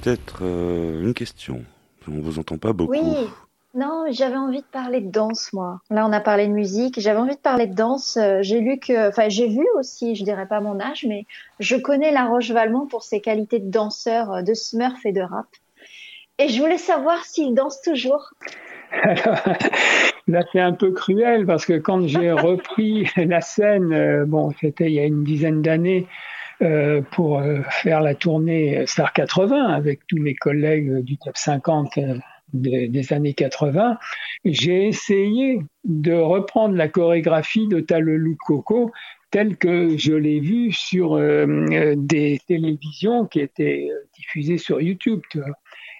Peut-être euh, une question. On vous entend pas beaucoup. Oui, non, j'avais envie de parler de danse, moi. Là, on a parlé de musique. J'avais envie de parler de danse. Euh, J'ai lu que, enfin, j'ai vu aussi, je dirais pas mon âge, mais je connais La Roche-Valmont pour ses qualités de danseur, euh, de smurf et de rap. Et je voulais savoir s'il danse toujours. Là, c'est un peu cruel parce que quand j'ai repris la scène, bon, c'était il y a une dizaine d'années, euh, pour euh, faire la tournée Star 80 avec tous mes collègues du top 50 euh, des, des années 80, j'ai essayé de reprendre la chorégraphie de Talelou Coco telle que je l'ai vue sur euh, des télévisions qui étaient euh, diffusées sur YouTube. Tu vois.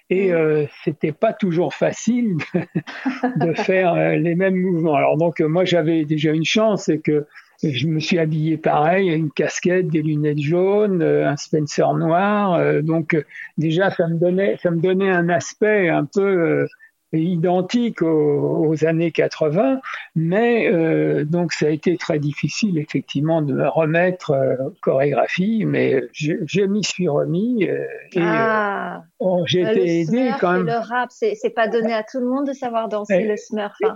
Et euh, c'était pas toujours facile de faire euh, les mêmes mouvements. Alors donc moi j'avais déjà une chance, c'est que je me suis habillé pareil, une casquette, des lunettes jaunes, euh, un Spencer noir. euh, donc euh, déjà ça me donnait ça me donnait un aspect un peu euh, identique aux, aux années 80, mais euh, donc ça a été très difficile effectivement de me remettre euh, chorégraphie, mais je, je m'y suis remis euh, et ah, euh, oh, j'ai été aidé quand même. le rap, c'est pas donné à tout le monde de savoir danser le smurf. hein.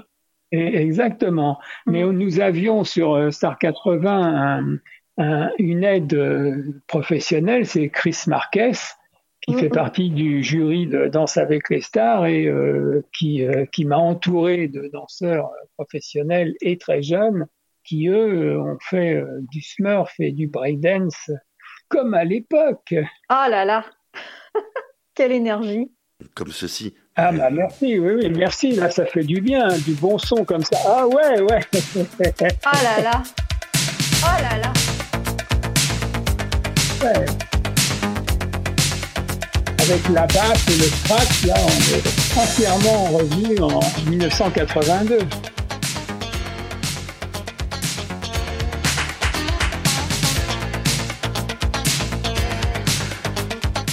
Et- Exactement. Mais nous avions sur euh, Star 80 un- un- une aide euh, professionnelle, c'est Chris Marquez, qui fait partie du jury de Danse avec les stars et euh, qui, euh, qui m'a entouré de danseurs professionnels et très jeunes qui eux ont fait euh, du smurf et du breakdance comme à l'époque. Oh là là Quelle énergie Comme ceci. Ah bah merci, oui, oui, merci, là ça fait du bien, du bon son comme ça. Ah ouais, ouais. Oh là là Oh là là Ouais. Avec la basse et le scratch, là, on est entièrement revenu en 1982.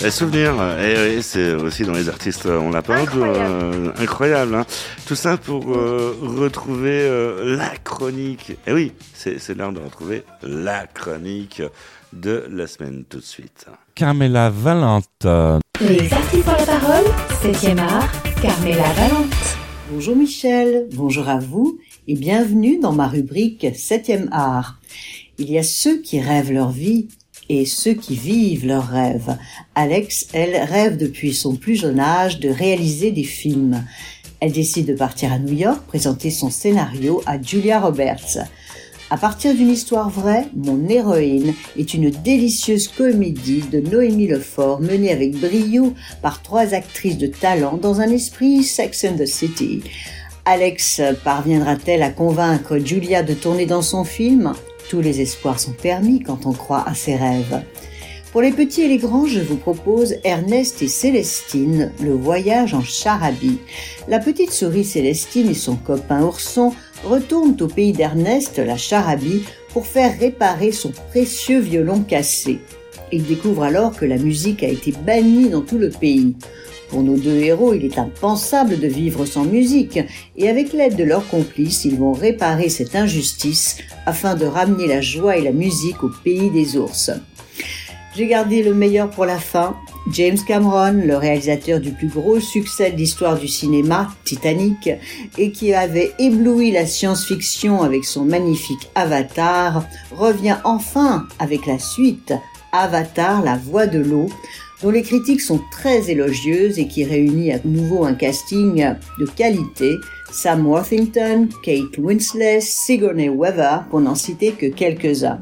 Les souvenirs, et, et c'est aussi dans les artistes, euh, on l'a pas incroyable, incroyable hein. Tout ça pour euh, retrouver euh, la chronique. Et oui, c'est c'est l'heure de retrouver la chronique de la semaine tout de suite. Carmela Valente. Les artistes ont la parole, 7e art, Carmela Valente. Bonjour Michel, bonjour à vous et bienvenue dans ma rubrique 7e art. Il y a ceux qui rêvent leur vie et ceux qui vivent leurs rêves. Alex, elle, rêve depuis son plus jeune âge de réaliser des films. Elle décide de partir à New York présenter son scénario à Julia Roberts. À partir d'une histoire vraie, Mon héroïne est une délicieuse comédie de Noémie Lefort menée avec brio par trois actrices de talent dans un esprit Sex and the City. Alex parviendra-t-elle à convaincre Julia de tourner dans son film? Tous les espoirs sont permis quand on croit à ses rêves. Pour les petits et les grands, je vous propose Ernest et Célestine, le voyage en charabie. La petite souris Célestine et son copain ourson retournent au pays d'Ernest, la charabie, pour faire réparer son précieux violon cassé. Ils découvrent alors que la musique a été bannie dans tout le pays. Pour nos deux héros, il est impensable de vivre sans musique, et avec l'aide de leurs complices, ils vont réparer cette injustice afin de ramener la joie et la musique au pays des ours. J'ai gardé le meilleur pour la fin. James Cameron, le réalisateur du plus gros succès de l'histoire du cinéma, Titanic, et qui avait ébloui la science-fiction avec son magnifique Avatar, revient enfin avec la suite, Avatar, la voix de l'eau, dont les critiques sont très élogieuses et qui réunit à nouveau un casting de qualité, Sam Worthington, Kate Winslet, Sigourney Weaver, pour n'en citer que quelques-uns.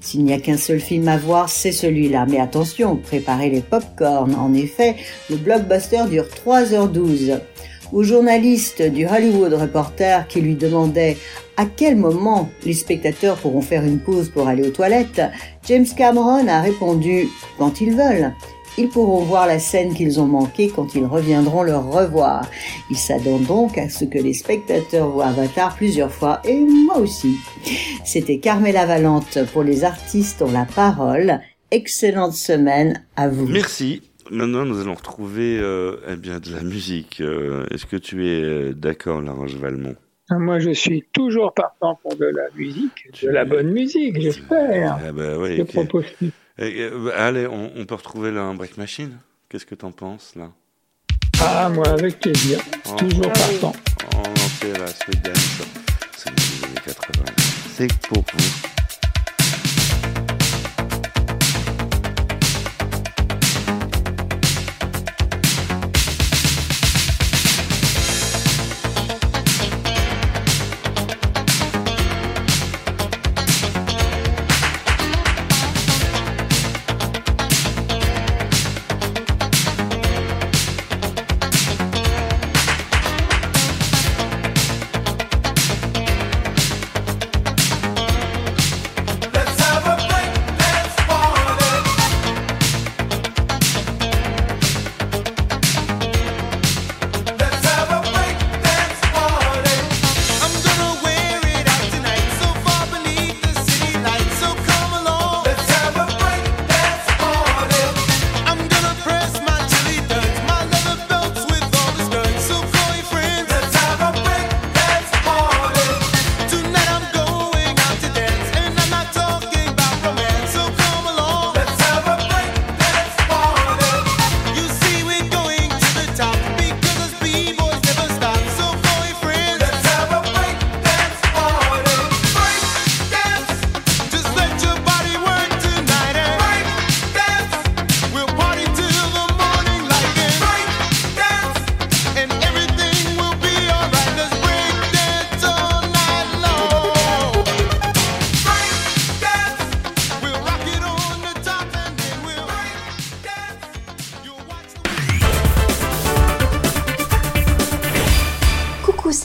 S'il n'y a qu'un seul film à voir, c'est celui-là. Mais attention, préparez les pop-corn. En effet, le blockbuster dure 3h12. Au journaliste du Hollywood Reporter qui lui demandait à quel moment les spectateurs pourront faire une pause pour aller aux toilettes, James Cameron a répondu quand ils veulent. Ils pourront voir la scène qu'ils ont manquée quand ils reviendront le revoir. Il s'adonne donc à ce que les spectateurs voient Avatar plusieurs fois, et moi aussi. C'était Carmela Valente pour les artistes ont la parole. Excellente semaine à vous. Merci. Maintenant, nous allons retrouver euh, eh bien, de la musique. Euh, Est-ce que tu es euh, d'accord, Larange Valmont Moi, je suis toujours partant pour de la musique, de la bonne musique, j'espère. Ah bah Je propose bah, allez, on, on peut retrouver là un break machine Qu'est-ce que t'en penses, là? Ah, moi, avec plaisir. Oh. Toujours partant. On lançait la Sweet Dance. C'est les années 80. C'est pour vous.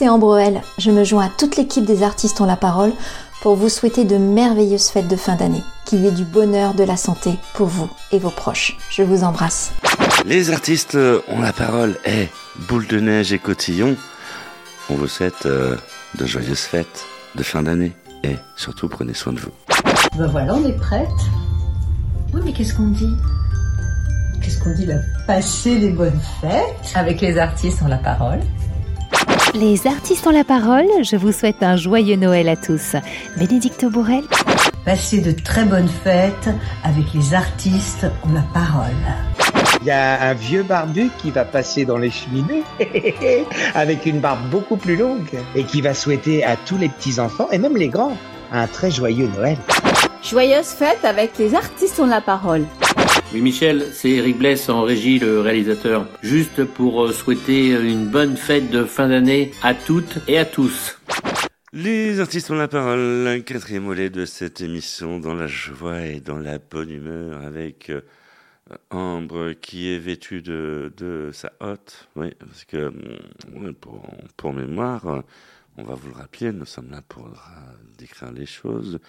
C'est Ambroel. Je me joins à toute l'équipe des artistes ont la parole pour vous souhaiter de merveilleuses fêtes de fin d'année. Qu'il y ait du bonheur, de la santé pour vous et vos proches. Je vous embrasse. Les artistes ont la parole. Eh, boule de neige et cotillon. On vous souhaite euh, de joyeuses fêtes de fin d'année. Et surtout, prenez soin de vous. Ben voilà, on est prête. Oui, mais qu'est-ce qu'on dit? Qu'est-ce qu'on dit? Là Passer les bonnes fêtes Avec les artistes ont la parole. Les artistes ont la parole, je vous souhaite un joyeux Noël à tous. Bénédicte Bourrel. Passer de très bonnes fêtes avec les artistes ont la parole. Il y a un vieux barbu qui va passer dans les cheminées avec une barbe beaucoup plus longue et qui va souhaiter à tous les petits-enfants et même les grands un très joyeux Noël. Joyeuse fête avec les artistes ont la parole. Oui, Michel, c'est Eric Bless en régie, le réalisateur. Juste pour euh, souhaiter une bonne fête de fin d'année à toutes et à tous. Les artistes ont la parole, un quatrième volet de cette émission dans la joie et dans la bonne humeur avec euh, Ambre qui est vêtue de, sa hotte. Oui, parce que mm, pour, mémoire, on va vous le rappeler, nous sommes là pour décrire les choses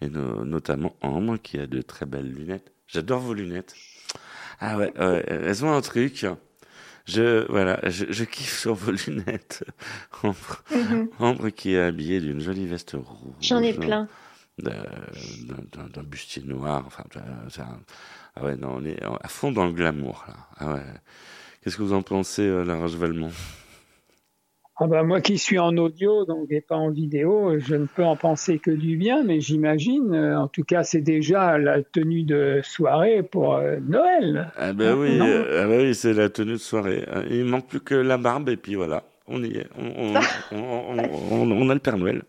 et no- notamment Ambre qui a de très belles lunettes. J'adore vos lunettes. Ah ouais, ouais, elles ont un truc. Je voilà, je, je kiffe sur vos lunettes. Ambre. Ambre qui est habillée d'une jolie veste rouge. J'en ai plein. d'un- d'un d'un bustier noir. Enfin, c'est un- ah ouais, non, on est à fond dans le glamour là. Ah ouais. Qu'est-ce que vous en pensez, euh, La Roche-Valmont Ah bah, moi qui suis en audio, donc et pas en vidéo, je ne peux en penser que du bien, mais j'imagine, euh, en tout cas, c'est déjà la tenue de soirée pour euh, Noël. Ah ben oui, euh, ah ben oui, c'est la tenue de soirée. Il manque plus que la barbe et puis voilà, on y est. On, on, on, on- on- on a le Père Noël.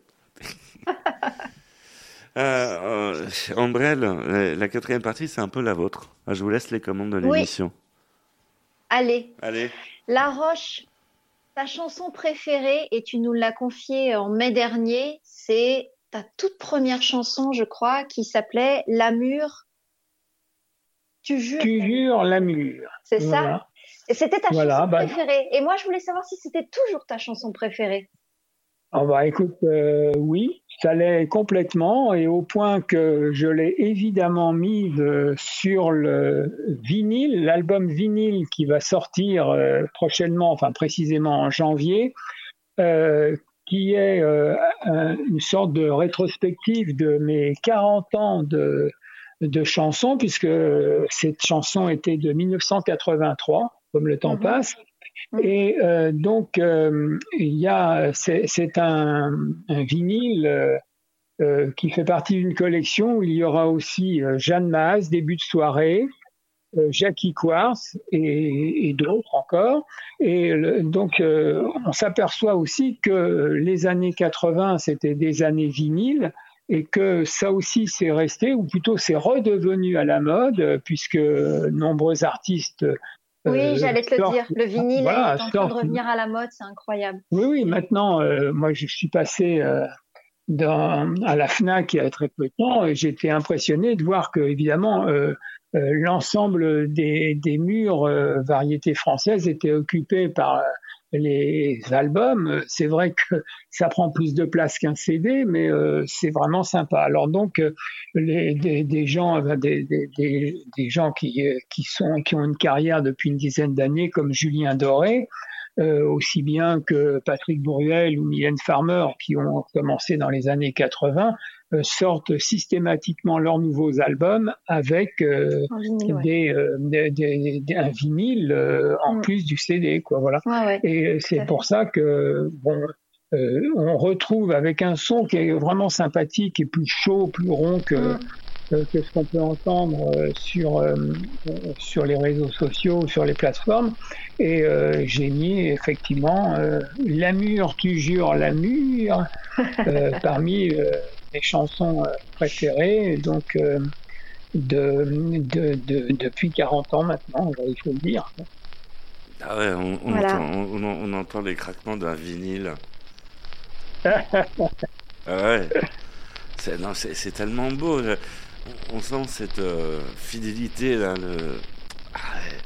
Ambrelle, la, la quatrième partie, c'est un peu la vôtre. Ah, Je vous laisse les commandes de Oui. l'émission. Allez, Allez. La Roche, ta chanson préférée, et tu nous l'as confiée en mai dernier, c'est ta toute première chanson, je crois, qui s'appelait La Mure. Tu jures. Tu jures la mûre. C'est ça. Et c'était ta Voilà, chanson bah- préférée. Et moi, je voulais savoir si c'était toujours ta chanson préférée. Ah bah écoute, euh, oui, ça l'est complètement et au point que je l'ai évidemment mise euh, sur le vinyle, l'album vinyle qui va sortir euh, prochainement, enfin précisément en janvier, euh, qui est euh, un- une sorte de rétrospective de mes 40 ans de, de chansons, puisque cette chanson était de 1983, comme le temps passe. Et euh, donc, euh, c'est un, un vinyle euh, euh, qui fait partie d'une collection où il y aura aussi euh, Jeanne Maas, début de soirée, euh, Jackie Quartz et, et d'autres encore. Et le- donc, on s'aperçoit aussi que les années 80, c'était des années vinyles et que ça aussi c'est resté, ou plutôt c'est redevenu à la mode, puisque nombreux artistes Oui, euh, j'allais te le dire. Le vinyle voilà, est en train de revenir à la mode, c'est incroyable. oui, oui, maintenant, euh, moi, je suis passé euh, dans, à la FNAC il y a très peu de temps et j'étais impressionné de voir que, évidemment, euh, euh, l'ensemble des, des murs euh, variétés françaises étaient occupés par les albums. C'est vrai que ça prend plus de place qu'un CD, mais euh, c'est vraiment sympa. Alors donc, euh, les, des, des gens, euh, des, des, des, des gens qui, euh, qui, sont, qui ont une carrière depuis une dizaine d'années, comme Julien Doré, euh, aussi bien que Patrick Bourruel ou Mylène Farmer, qui ont commencé dans les années 80, euh, sortent systématiquement leurs nouveaux albums avec euh, ouais. euh, des- des- des- un vinyle euh, en plus du CD, quoi. Voilà. Ouais, ouais. Et euh, c'est pour ça que bon, euh, on retrouve avec un son qui est vraiment sympathique et plus chaud, plus rond que, Mm. euh, que ce qu'on peut entendre euh, sur, euh, euh, sur les réseaux sociaux, sur les plateformes. Et euh, j'ai mis effectivement euh, La mûre, tu jures la mûre euh, parmi euh, mes chansons euh, préférées. Donc, euh, de, de, de- depuis 40 ans maintenant, il faut le dire. Ah ouais, on, on Voilà. entend, on, on- on entend les craquements d'un vinyle. Ah ouais. C'est, non, c'est, c'est tellement beau. je- On, on sent cette euh, fidélité là. Le... Ah ouais.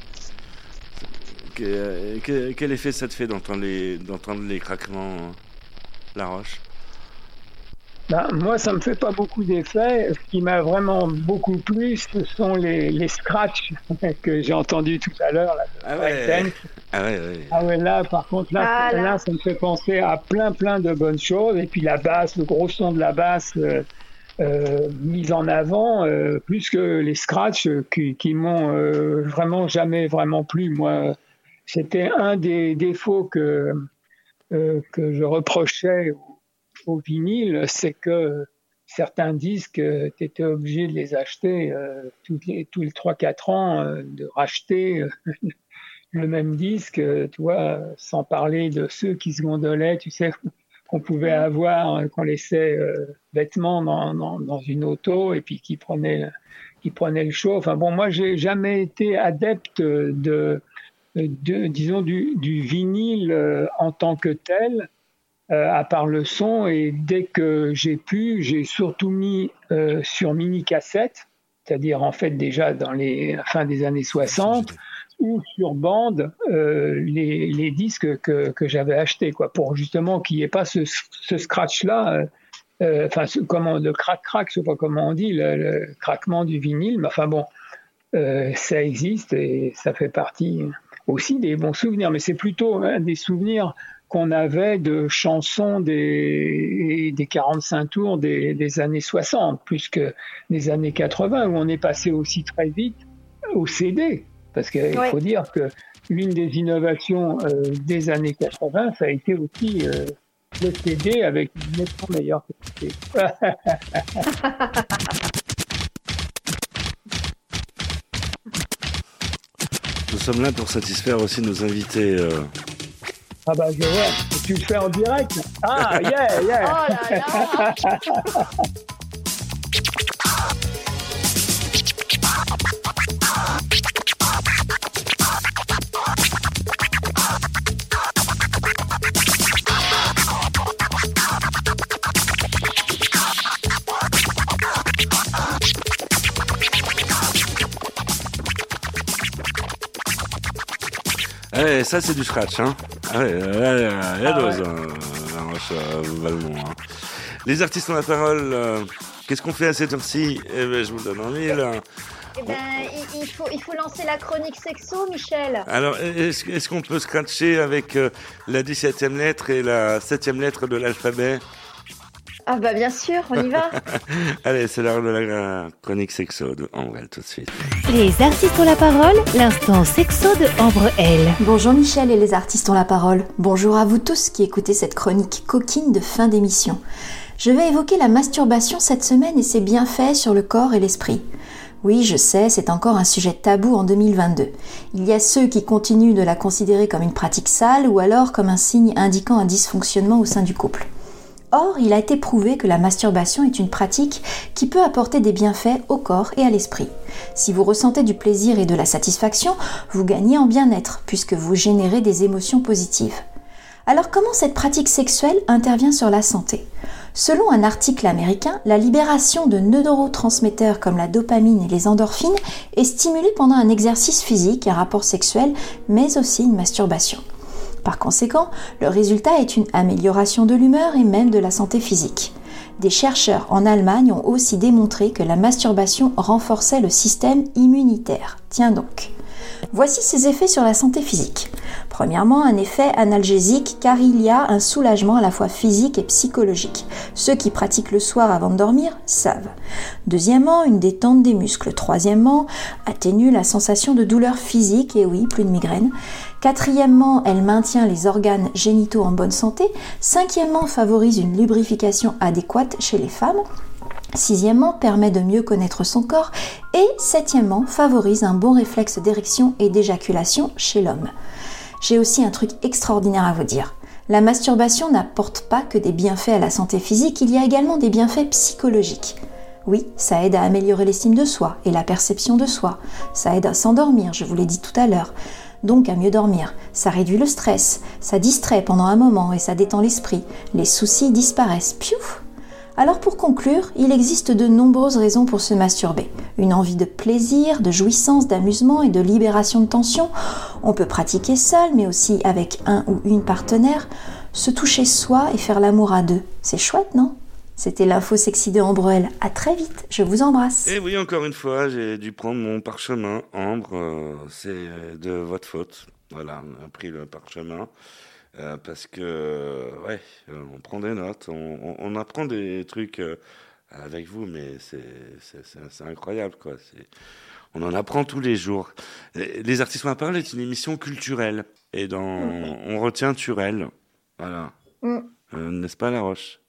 Que- que- quel effet ça te fait d'entendre les, d'entendre les craquements hein La Roche Ben, moi, ça me fait pas beaucoup d'effet. Ce qui m'a vraiment beaucoup plu, ce sont les, les scratchs que j'ai entendus tout à l'heure. là, de Ah break ouais. Ah ouais, ouais. Ah ouais, là, par contre, là, Ah là. là, ça me fait penser à plein, plein de bonnes choses. Et puis la basse, le gros son de la basse euh, euh, mise en avant, euh, plus que les scratchs euh, qui, qui m'ont euh, vraiment jamais vraiment plu. Moi, c'était un des défauts que, euh, que je reprochais au, vinyle, c'est que certains disques, tu étais obligé de les acheter euh, tous les, tous les 3-4 ans, euh, de racheter euh, le même disque, euh, tu vois, sans parler de ceux qui se gondolaient, tu sais, qu'on pouvait avoir, euh, qu'on laissait euh, bêtement dans, dans, dans une auto et puis qui prenait, qui prenait le chaud. Enfin bon, moi, j'ai jamais été adepte de, de disons, du, du vinyle euh, en tant que tel. Euh, à part le son, et dès que j'ai pu, j'ai surtout mis euh, sur mini cassette, c'est-à-dire en fait déjà dans les la fin des années 60, ou sur bande euh, les, les disques que, que j'avais achetés, quoi, pour justement qu'il n'y ait pas ce, ce scratch-là, enfin, comment, le crac-crac, je sais pas comment on dit, le, le craquement du vinyle, mais enfin bon, ça existe et ça fait partie aussi des bons souvenirs, mais c'est plutôt hein, des souvenirs qu'on avait de chansons des, des 45 tours des, des années 60, plus que des années 80, où on est passé aussi très vite au CD. Parce qu'il Ouais. faut dire que l'une des innovations euh, des années 80, ça a été aussi euh, le CD avec une nettement meilleure qualité. Nous sommes là pour satisfaire aussi nos invités. euh. Ah bah je vois, tu le fais en direct. Ah yeah, yeah. Oh là là. Ouais, ça c'est du scratch, hein. Ah ouais, là, il y a- il y a Ah dose, ouais. hein, la roche euh, Valmont, hein. Les artistes ont la parole. euh, Qu'est-ce qu'on fait à cette heure-ci? Eh ben, je vous donne en mille. hein. Eh ben, il, il faut, il faut lancer la chronique sexo, Michel. Alors, est-ce est-ce qu'on peut scratcher avec euh, la 17e lettre et la 7e lettre de l'alphabet? Ah bah bien sûr, on y va. Allez, c'est l'heure de la chronique sexo de Ambrelle tout de suite. Les artistes ont la parole, l'instant sexo de Ambre L. Bonjour Michel et les artistes ont la parole. Bonjour à vous tous qui écoutez cette chronique coquine de fin d'émission. Je vais évoquer la masturbation cette semaine et ses bienfaits sur le corps et l'esprit. Oui, je sais, c'est encore un sujet tabou en 2022. Il y a ceux qui continuent de la considérer comme une pratique sale ou alors comme un signe indiquant un dysfonctionnement au sein du couple. Or, il a été prouvé que la masturbation est une pratique qui peut apporter des bienfaits au corps et à l'esprit. Si vous ressentez du plaisir et de la satisfaction, vous gagnez en bien-être puisque vous générez des émotions positives. Alors comment cette pratique sexuelle intervient sur la santé? Selon un article américain, la libération de neurotransmetteurs comme la dopamine et les endorphines est stimulée pendant un exercice physique, un rapport sexuel, mais aussi une masturbation. Par conséquent, le résultat est une amélioration de l'humeur et même de la santé physique. Des chercheurs en Allemagne ont aussi démontré que la masturbation renforçait le système immunitaire. Tiens donc. Voici ses effets sur la santé physique. Premièrement, un effet analgésique car il y a un soulagement à la fois physique et psychologique. Ceux qui pratiquent le soir avant de dormir savent. Deuxièmement, une détente des muscles. Troisièmement, atténue la sensation de douleur physique et oui, plus de migraine. Quatrièmement, elle maintient les organes génitaux en bonne santé. Cinquièmement, favorise une lubrification adéquate chez les femmes. Sixièmement, permet de mieux connaître son corps. Et septièmement, favorise un bon réflexe d'érection et d'éjaculation chez l'homme. J'ai aussi un truc extraordinaire à vous dire. La masturbation n'apporte pas que des bienfaits à la santé physique, il y a également des bienfaits psychologiques. Oui, ça aide à améliorer l'estime de soi et la perception de soi. Ça aide à s'endormir, je vous l'ai dit tout à l'heure. Donc à mieux dormir. Ça réduit le stress, ça distrait pendant un moment et ça détend l'esprit. Les soucis disparaissent. Piouf alors pour conclure, il existe de nombreuses raisons pour se masturber. Une envie de plaisir, de jouissance, d'amusement et de libération de tension. On peut pratiquer seul, mais aussi avec un ou une partenaire. Se toucher soi et faire l'amour à deux. C'est chouette, non? C'était l'info sexy de Ambroel. À très vite, je vous embrasse. Et oui, encore une fois, j'ai dû prendre mon parchemin. Ambre, euh, c'est de votre faute. Voilà, on a pris le parchemin. Euh, parce que, ouais, euh, on prend des notes, on, on- on apprend des trucs euh, avec vous, mais c'est incroyable, quoi. On en apprend tous les jours. Les artistes à parler est une émission culturelle. Et dans, on retient Turel. Voilà. Mm. Euh, N'est-ce pas, La Roche?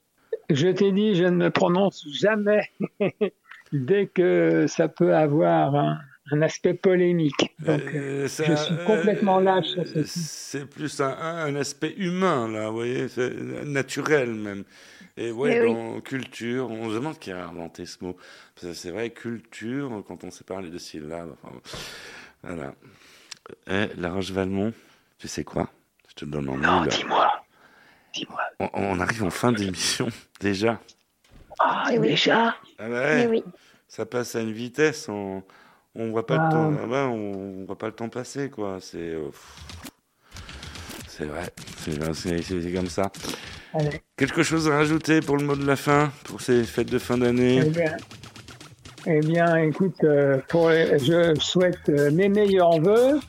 Je t'ai dit, je ne me prononce jamais dès que ça peut avoir un, un aspect polémique. Donc, euh, ça- je suis complètement lâche sur ce C'est plus un, un aspect humain, là, vous voyez, c'est naturel même. Et ouais, Eh oui. dans culture, on se demande qui a inventé ce mot. C'est vrai, culture, quand on sait parler de syllabes, enfin, voilà. Eh, La Roche-Valmont, tu sais quoi? Je te donne en Non, dis-moi. Dis-moi. On, on arrive en fin d'émission, déjà. Ah, oui. déjà? Ah ouais, Eh oui. ça passe à une vitesse, on on voit pas Ah. le temps, ah on, on voit pas le temps passer quoi. C'est euh, c'est vrai, c'est comme ça. Allez. Quelque chose à rajouter pour le mot de la fin, pour ces fêtes de fin Eh d'année eh bien, écoute, euh, pour les- je souhaite euh, mes meilleurs voeux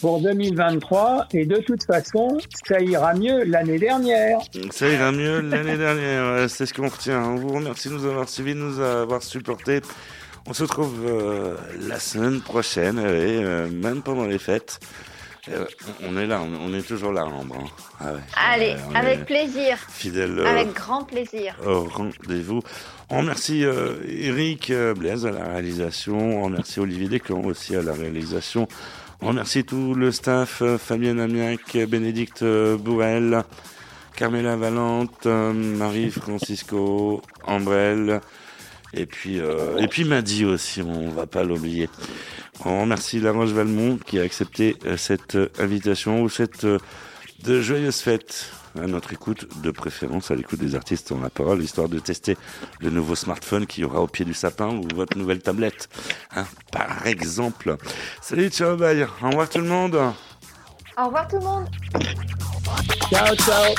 pour 2023 et de toute façon, ça ira mieux l'année dernière. Ça ira mieux l'année dernière, c'est ce qu'on retient. On vous remercie de nous avoir suivis, de nous avoir supportés. On se retrouve euh, la semaine prochaine, euh, même pendant les fêtes. Euh, on est là, on, on est toujours là, Ambre. hein. Ah ouais, Allez, avec plaisir. Fidèle. Avec grand plaisir. au rendez-vous. On remercie Eric Blaise à la réalisation. On remercie Olivier Desclans aussi à la réalisation. On remercie tout le staff, Fabienne Amiac, Bénédicte Bourrel, Carmela Valente, Marie Francisco, Ambrelle, et puis, euh, et puis Madi aussi, on va pas l'oublier. On remercie La Roche Valmont qui a accepté euh, cette euh, invitation ou cette euh, de joyeuses fêtes à notre écoute, de préférence à l'écoute des artistes en la parole, histoire de tester le nouveau smartphone qui aura au pied du sapin ou votre nouvelle tablette, hein, par exemple. Salut, ciao, bye. Au revoir tout le monde. Au revoir tout le monde. Ciao, ciao.